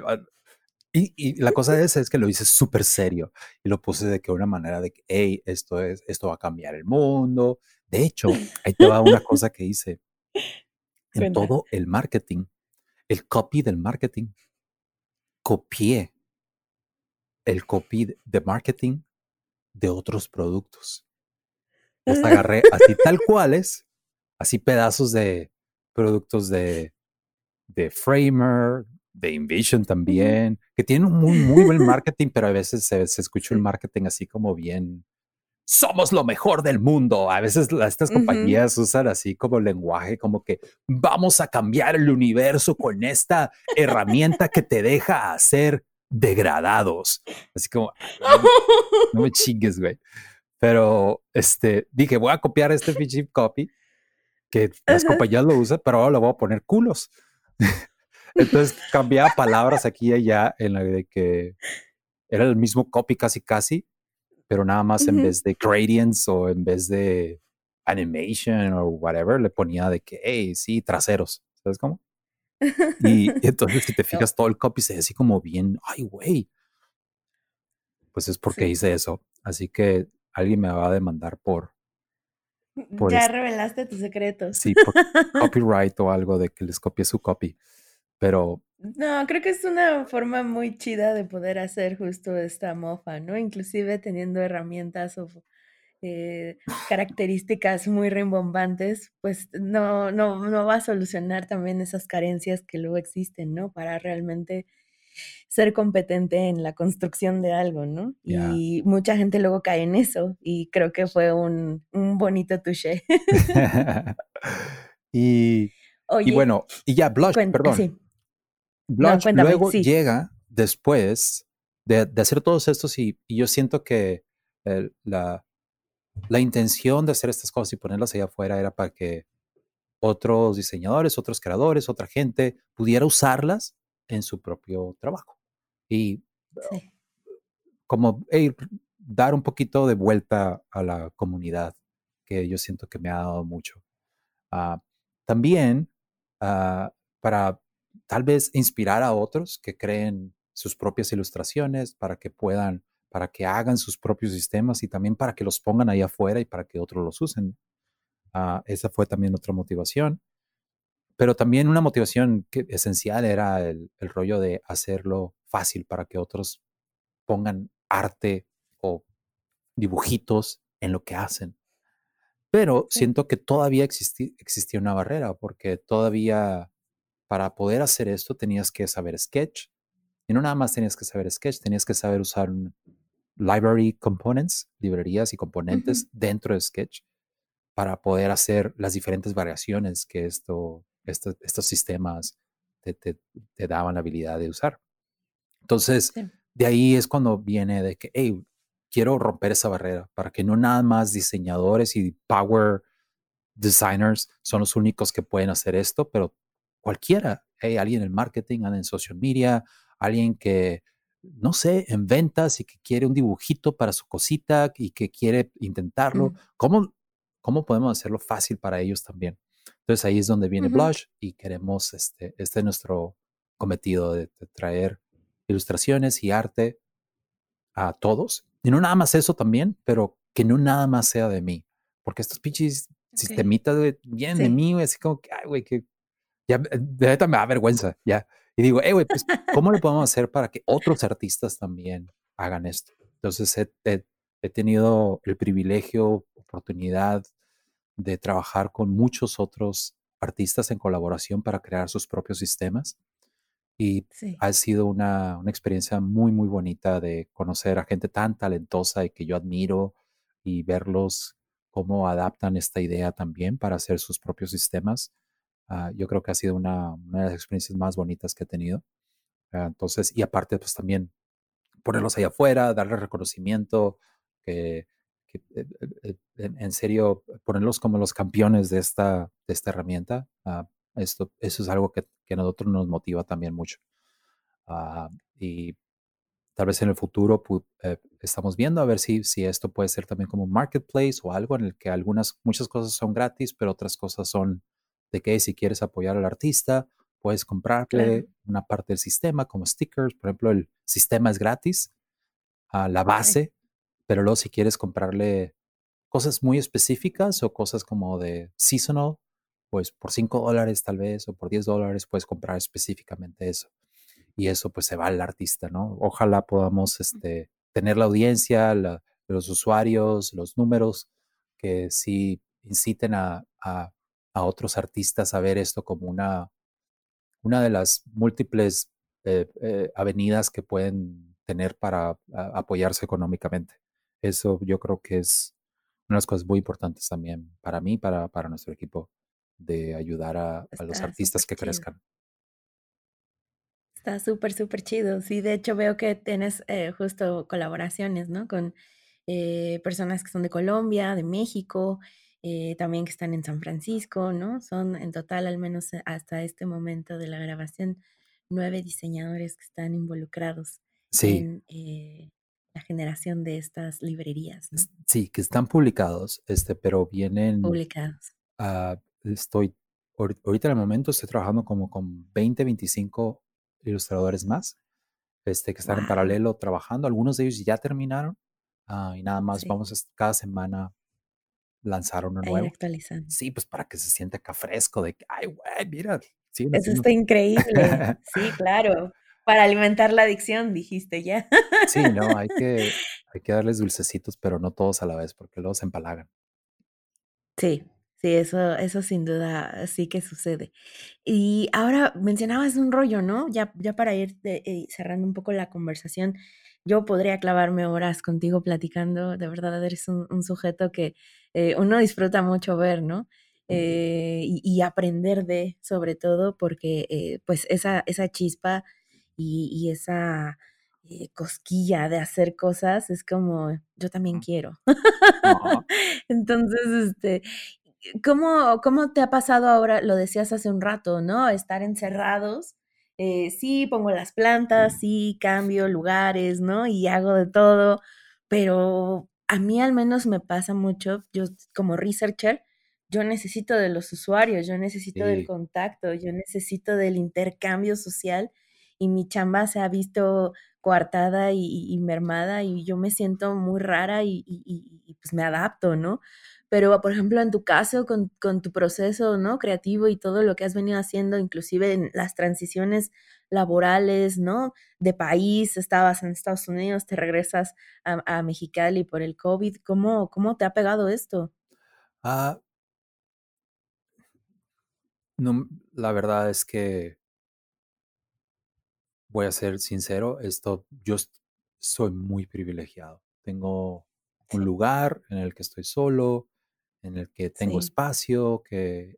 y, y, la cosa de ese es que lo hice súper serio y lo puse de que una manera de que, hey, esto, es, esto va a cambiar el mundo. De hecho, ahí te va una cosa que hice. En Cuenta. todo el marketing, el copy del marketing, copié el copy de marketing de otros productos. Los agarré así tal cuales, así pedazos de productos de, de Framer, de Invision también, que tienen un muy, muy buen marketing, pero a veces se, se escucha el marketing así como bien, somos lo mejor del mundo. A veces estas compañías uh -huh. usan así como lenguaje, como que vamos a cambiar el universo con esta herramienta que te deja hacer degradados. Así como, no, no me chingues, güey. Pero este, dije, voy a copiar este pinche copy que las compañías lo usan, pero ahora le voy a poner culos. Entonces cambiaba palabras aquí y allá en la de que era el mismo copy casi casi, pero nada más uh -huh. en vez de gradients o en vez de animation o whatever, le ponía de que, hey, sí, traseros. ¿Sabes cómo? Y, entonces si te fijas, todo el copy se ve así como bien, ay, güey. Pues es porque sí. hice eso. Así que alguien me va a demandar por... por ya este, revelaste tus secretos. Sí, por copyright o algo de que les copié su copy pero... No, creo que es una forma muy chida de poder hacer justo esta mofa, ¿no? Inclusive teniendo herramientas o eh, características muy rimbombantes, pues no, no, no va a solucionar también esas carencias que luego existen, ¿no? Para realmente ser competente en la construcción de algo, ¿no? Yeah. Y mucha gente luego cae en eso y creo que fue un, un bonito touché. y, y bueno, y ya, Blush, cuenta, perdón. Sí. No, luego sí. llega después de, de, hacer todos estos y, y yo siento que el, la, la, intención de hacer estas cosas y ponerlas allá afuera era para que otros diseñadores, otros creadores, otra gente pudiera usarlas en su propio trabajo. Y sí. como hey, dar un poquito de vuelta a la comunidad, que yo siento que me ha dado mucho. Uh, también uh, para tal vez inspirar a otros que creen sus propias ilustraciones para que puedan, para que hagan sus propios sistemas y también para que los pongan ahí afuera y para que otros los usen. Uh, esa fue también otra motivación. Pero también una motivación que, esencial era el, el rollo de hacerlo fácil para que otros pongan arte o dibujitos en lo que hacen. Pero siento que todavía existi existía una barrera porque todavía para poder hacer esto tenías que saber Sketch. Y no nada más tenías que saber Sketch, tenías que saber usar un library components, librerías y componentes uh -huh. dentro de Sketch para poder hacer las diferentes variaciones que esto, esto estos sistemas te, te, te, daban la habilidad de usar. Entonces, sí. de ahí es cuando viene de que, hey, quiero romper esa barrera para que no nada más diseñadores y power designers son los únicos que pueden hacer esto, pero cualquiera, hey, alguien en marketing, alguien en social media, alguien que, no sé, en ventas y que quiere un dibujito para su cosita y que quiere intentarlo. ¿Cómo, ¿Cómo podemos hacerlo fácil para ellos también? Entonces ahí es donde viene Blush y queremos, este, este es nuestro cometido de, traer ilustraciones y arte a todos. Y no nada más eso también, pero que no nada más sea de mí. Porque estos pinches sistemitas de, vienen de mí, así como que, ay, güey, que ya de neta me da vergüenza, ya. Y digo, güey, pues, ¿cómo le podemos hacer para que otros artistas también hagan esto? Entonces, he, he tenido el privilegio, oportunidad de trabajar con muchos otros artistas en colaboración para crear sus propios sistemas. Y ha sido una, una, experiencia muy, muy bonita de conocer a gente tan talentosa y que yo admiro y verlos cómo adaptan esta idea también para hacer sus propios sistemas. Ah, yo creo que ha sido una, una, de las experiencias más bonitas que he tenido. Ah, entonces, y aparte, pues también ponerlos ahí afuera, darles reconocimiento, que, eh, eh, en, serio, ponerlos como los campeones de esta, de esta herramienta, ah, esto, eso es algo que, que, a nosotros nos motiva también mucho. y tal vez en el futuro eh, estamos viendo a ver si, si esto puede ser también como un marketplace o algo en el que algunas, muchas cosas son gratis, pero otras cosas son de que si quieres apoyar al artista, puedes comprarle una parte del sistema como stickers. Por ejemplo, el sistema es gratis, a la base, pero luego si quieres comprarle cosas muy específicas o cosas como de seasonal, pues por 5 dólares tal vez o por 10 dólares puedes comprar específicamente eso. Y eso pues se va al artista, ¿no? Ojalá podamos este, tener la audiencia, los usuarios, los números que sí inciten a, a, otros artistas a ver esto como una, una de las múltiples eh, eh, avenidas que pueden tener para apoyarse económicamente. Eso yo creo que es una de las cosas muy importantes también para mí, para, para nuestro equipo, de ayudar a, los artistas que crezcan. Está súper, súper chido. Sí, de hecho veo que tienes eh, justo colaboraciones, ¿no? Con personas que son de Colombia, de México, eh, también que están en San Francisco, ¿no? Son en total, al menos hasta este momento de la grabación, nueve diseñadores que están involucrados en la generación de estas librerías. ¿no? Sí, que están publicados, este, pero vienen... Publicados. estoy, ahorita en el momento estoy trabajando como con 20, 25 ilustradores más, este, que están en paralelo trabajando. Algunos de ellos ya terminaron ah, y nada más vamos a, cada semana lanzar uno nuevo. actualizando. Sí, pues para que se sienta acá fresco de que, ay, güey, mira. Eso está increíble. sí, claro. Para alimentar la adicción, dijiste ya. Sí, no, hay que, hay que darles dulcecitos, pero no todos a la vez, porque luego se empalagan. Sí, sí, eso, eso sin duda sí que sucede. Y ahora mencionabas un rollo, ¿no? Ya, ya para ir eh, cerrando un poco la conversación, yo podría clavarme horas contigo platicando, de verdad eres un, sujeto que eh, uno disfruta mucho ver, ¿no? Eh, y, y, aprender de, sobre todo, porque pues esa, esa chispa y, esa eh, cosquilla de hacer cosas es como, yo también quiero. Entonces, este, ¿cómo, ¿cómo te ha pasado ahora? Lo decías hace un rato, ¿no? Estar encerrados. Eh, sí, pongo las plantas, sí, cambio lugares, ¿no? Y hago de todo, pero a mí al menos me pasa mucho, yo como researcher, yo necesito de los usuarios, yo necesito del contacto, yo necesito del intercambio social y mi chamba se ha visto coartada y, mermada y yo me siento muy rara y, pues me adapto, ¿no? Pero, por ejemplo, en tu caso, con, tu proceso, ¿no? Creativo y todo lo que has venido haciendo, inclusive en las transiciones laborales, ¿no? De país, estabas en Estados Unidos, te regresas a, Mexicali por el COVID, ¿cómo, cómo te ha pegado esto? Ah, no, la verdad es que voy a ser sincero, esto, yo soy muy privilegiado. Tengo un lugar en el que estoy solo, en el que tengo espacio, que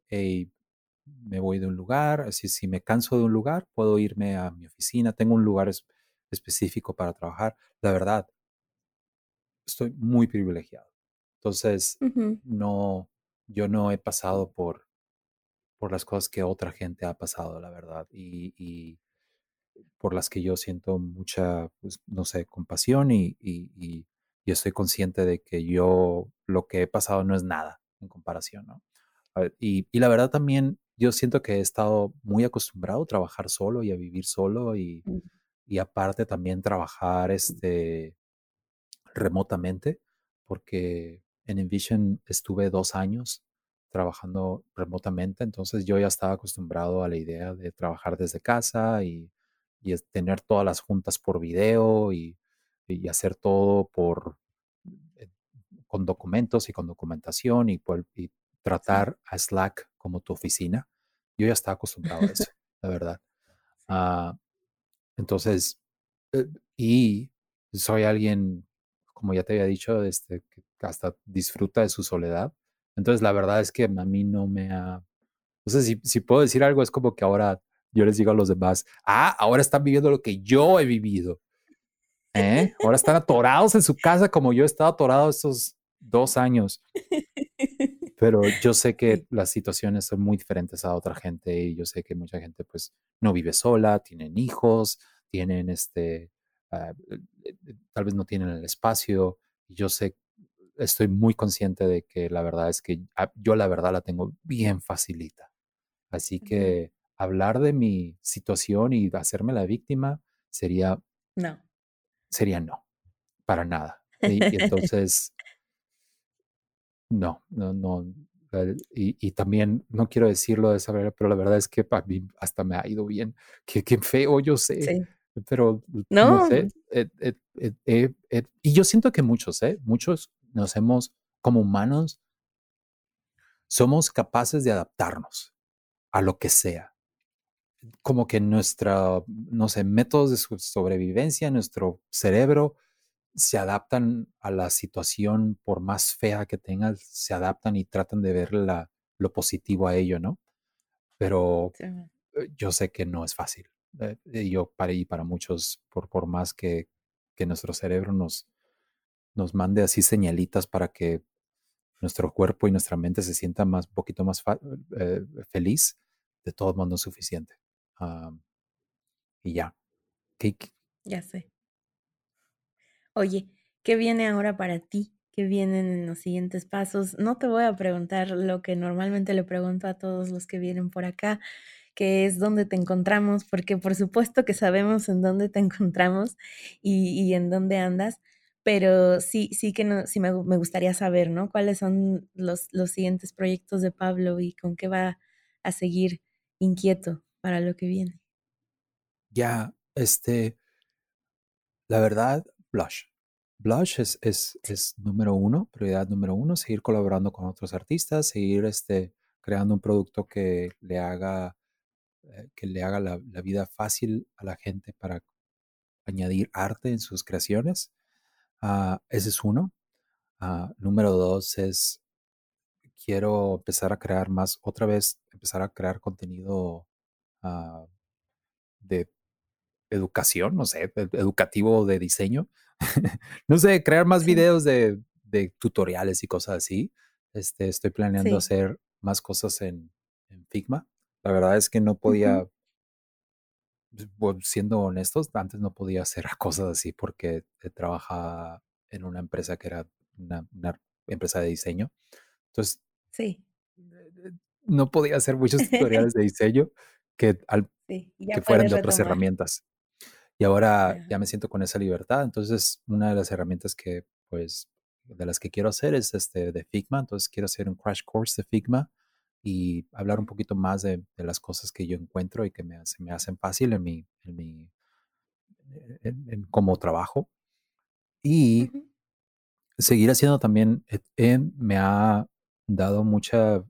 me voy de un lugar, así si me canso de un lugar, puedo irme a mi oficina, tengo un lugar específico para trabajar. La verdad, estoy muy privilegiado. Entonces, no, yo no he pasado por, por las cosas que otra gente ha pasado, la verdad. y por las que yo siento mucha, pues, no sé, compasión y, y, estoy consciente de que yo lo que he pasado no es nada en comparación, ¿no? Y, y, la verdad también yo siento que he estado muy acostumbrado a trabajar solo y a vivir solo y, Mm. y aparte también trabajar este, remotamente, porque en Envision estuve dos años trabajando remotamente, entonces yo ya estaba acostumbrado a la idea de trabajar desde casa y, y tener todas las juntas por video y, y hacer todo por eh, con documentos y con documentación y, por, y tratar a Slack como tu oficina. Yo ya estaba acostumbrado a eso, la verdad. Uh, entonces, eh, y soy alguien, como ya te había dicho, este, que hasta disfruta de su soledad. Entonces, la verdad es que a mí no me ha... No sé si, si puedo decir algo, es como que ahora yo les digo a los demás, ah, ahora están viviendo lo que yo he vivido. ¿Eh? Ahora están atorados en su casa como yo he estado atorado estos dos años. Pero yo sé que las situaciones son muy diferentes a otra gente y yo sé que mucha gente pues no vive sola, tienen hijos, tienen este, uh, tal vez no tienen el espacio. Yo sé, estoy muy consciente de que la verdad es que yo la verdad la tengo bien facilita. Así que hablar de mi situación y hacerme la víctima sería... No. Sería no, para nada. Y, y entonces no, no, no. Y, y, también no quiero decirlo de esa manera, pero la verdad es que para mí hasta me ha ido bien. Qué, qué feo, yo sé. Sí. Pero no, no sé. Eh, eh, eh, y yo siento que muchos, ¿eh? Muchos nos hemos, como humanos, somos capaces de adaptarnos a lo que sea. Como que nuestra, no sé, métodos de sobrevivencia, nuestro cerebro se adaptan a la situación, por más fea que tengas, se adaptan y tratan de ver la, lo positivo a ello, ¿no? Pero sí. yo sé que no es fácil. Eh, yo para y para muchos, por, por más que, que nuestro cerebro nos, nos mande así señalitas para que nuestro cuerpo y nuestra mente se sientan más, un poquito más eh, feliz, de todo modo no es suficiente. Y ya. ¿Qué, ya sé. Oye, ¿qué viene ahora para ti? ¿Qué vienen en los siguientes pasos? No te voy a preguntar lo que normalmente le pregunto a todos los que vienen por acá, que es dónde te encontramos, porque por supuesto que sabemos en dónde te encontramos y, y en dónde andas, pero sí, sí que no, sí me, me, gustaría saber, ¿no? ¿Cuáles son los, los siguientes proyectos de Pablo y con qué va a seguir inquieto para lo que viene? Ya, este, la verdad, Blush. Blush es, es, es, número uno, prioridad número uno, seguir colaborando con otros artistas, seguir este, creando un producto que le haga, eh, que le haga la, vida fácil a la gente para añadir arte en sus creaciones. Uh, ese es uno. Uh, número dos es, quiero empezar a crear más, otra vez, empezar a crear contenido uh, de educación, no sé, educativo de diseño. no sé, crear más Sí. videos de, de, tutoriales y cosas así. Este, estoy planeando Sí. hacer más cosas en, en, Figma. La verdad es que no podía, bueno, siendo honestos, antes no podía hacer cosas así porque trabajaba en una empresa que era una, una empresa de diseño. Entonces, Sí. no podía hacer muchos tutoriales de diseño que, al, Sí, que fueran de otras herramientas. Y ahora Ajá. ya me siento con esa libertad. Entonces, una de las herramientas que, pues, de las que quiero hacer es este de Figma. Entonces, quiero hacer un crash course de Figma y hablar un poquito más de, de las cosas que yo encuentro y que me, se me hacen fácil en mi, en mi, en, en cómo trabajo. Y Ujú. seguir haciendo también, eh, eh, me ha dado mucha,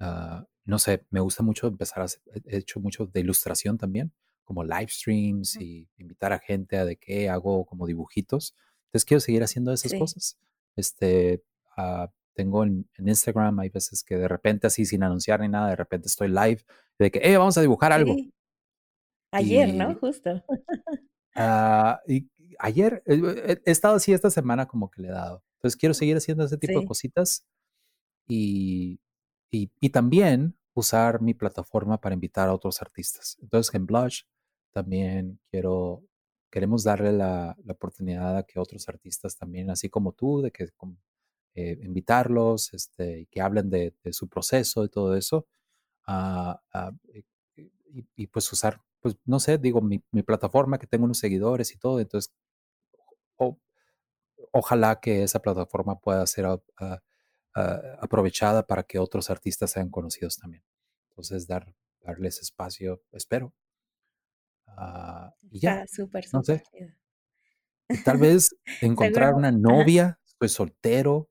ah, no sé, me gusta mucho empezar a hacer, he hecho mucho de ilustración también, como live streams y invitar a gente a de qué hago como dibujitos. Entonces quiero seguir haciendo esas Sí. cosas. Este, ah, tengo en, en Instagram, hay veces que de repente así sin anunciar ni nada, de repente estoy live de que, hey, vamos a dibujar algo. Sí. Ayer, ¿no? Y, Justo. ah, y ayer, eh, he, he estado así esta semana como que le he dado. Entonces quiero seguir haciendo ese tipo de Sí. cositas y, y, y también usar mi plataforma para invitar a otros artistas. Entonces en Blush también quiero, queremos darle la, oportunidad a que otros artistas también, así como tú, de que eh, invitarlos, este, que hablen de, su proceso y todo eso. Ah, ah, y, pues usar, pues no sé, digo, mi, plataforma que tengo unos seguidores y todo, entonces ojalá que esa plataforma pueda ser aprovechada para que otros artistas sean conocidos también. Entonces, dar, darles espacio, espero. Uh, y ya. súper, no sé. Tal vez encontrar una novia, pues soltero.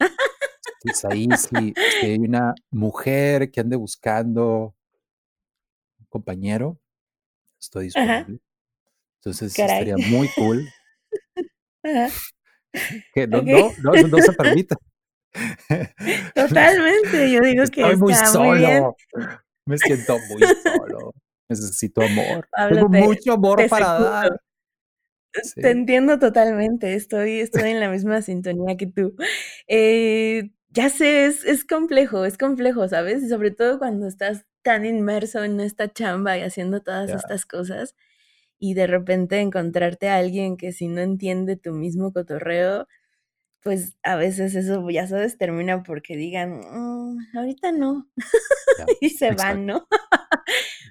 pues ahí si, hay una mujer que ande buscando un compañero, estoy disponible. Entonces estaría muy cool. Que no, no, no, no, se permite. Totalmente, yo digo que estoy muy solo. Me siento muy solo. Necesito amor. Tengo mucho amor para dar. Te entiendo totalmente, estoy, estoy en la misma sintonía que tú. Eh, ya sé, es, es, complejo, es complejo, ¿sabes? Y sobre todo cuando estás tan inmerso en esta chamba y haciendo todas estas cosas y de repente encontrarte a alguien que si no entiende tu mismo cotorreo, pues a veces eso, ya sabes, termina porque digan, mm, ahorita no, y se van, ¿no?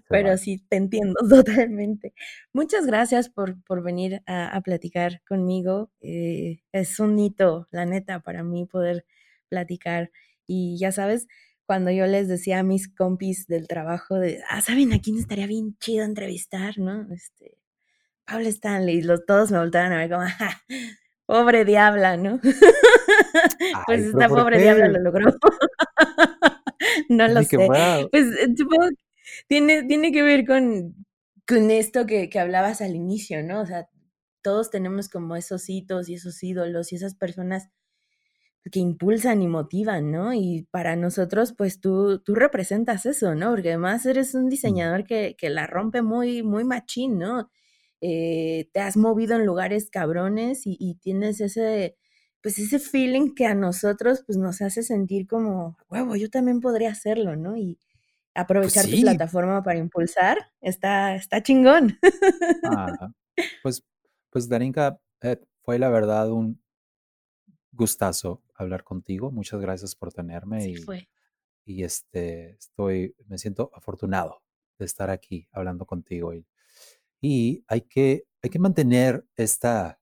Pero sí, te entiendo totalmente. Muchas gracias por, por venir a, platicar conmigo. Eh, es un hito, la neta, para mí poder platicar. Y ya sabes, cuando yo les decía a mis compis del trabajo de, ah, ¿saben a quién estaría bien chido entrevistar, no? Este, Pablo Stanley, los, todos me voltaban a ver como, pobre diabla, ¿no? pues esta pobre diabla lo logró. no lo sé. Pues eh, supongo tiene, tiene que ver con, con esto que, que hablabas al inicio, ¿no? O sea, todos tenemos como esos hitos y esos ídolos y esas personas que impulsan y motivan, ¿no? Y para nosotros, pues tú, tú representas eso, ¿no? Porque además eres un diseñador que, que la rompe muy, muy machín, ¿no? Eh, te has movido en lugares cabrones y, tienes ese, pues ese feeling que a nosotros pues nos hace sentir como, huevo, yo también podría hacerlo, ¿no? Y pues aprovechar tu plataforma para impulsar, está, está chingón. pues, pues Darinka, eh, fue la verdad un gustazo hablar contigo. Muchas gracias por tenerme y, y este, estoy, me siento afortunado de estar aquí hablando contigo y y hay que, hay que mantener esta,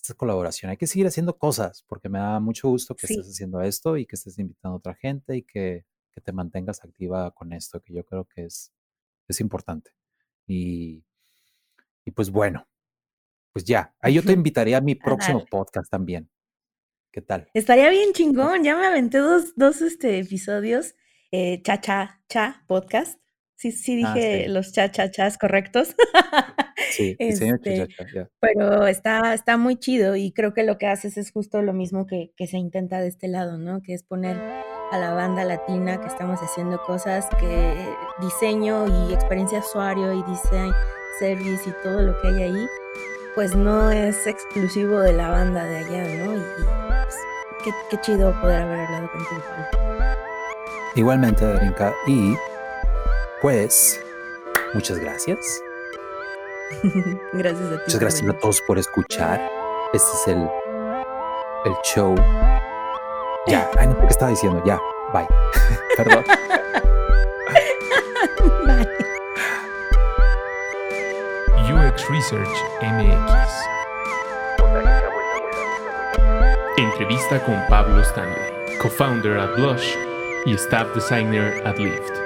esta colaboración, hay que seguir haciendo cosas, porque me da mucho gusto que estés haciendo esto y que estés invitando a otra gente y que, que, te mantengas activa con esto, que yo creo que es, es importante. Y, y pues bueno, pues ya, ahí yo te invitaría a mi próximo podcast también. ¿Qué tal? Estaría bien chingón, ya me aventé dos, dos este, episodios, eh, cha cha cha podcast. Sí, sí ah, dije los cha-cha-chas correctos. Sí, este, pero está, está muy chido y creo que lo que haces es justo lo mismo que, que, se intenta de este lado, ¿no? Que es poner a la banda latina que estamos haciendo cosas que diseño y experiencia usuario y design service y todo lo que hay ahí, pues no es exclusivo de la banda de allá, ¿no? Y, pues, qué, qué, chido poder haber hablado contigo. Igualmente, Darinka. Y pues, muchas gracias. gracias a ti. Muchas gracias a todos por escuchar. Este es el, el show. Ya, ay, no, ¿qué estaba diciendo? Ya, bye. Perdón. bye. UX Research MX. Entrevista con Pablo Stanley, co-founder at Blush y staff designer at Lyft.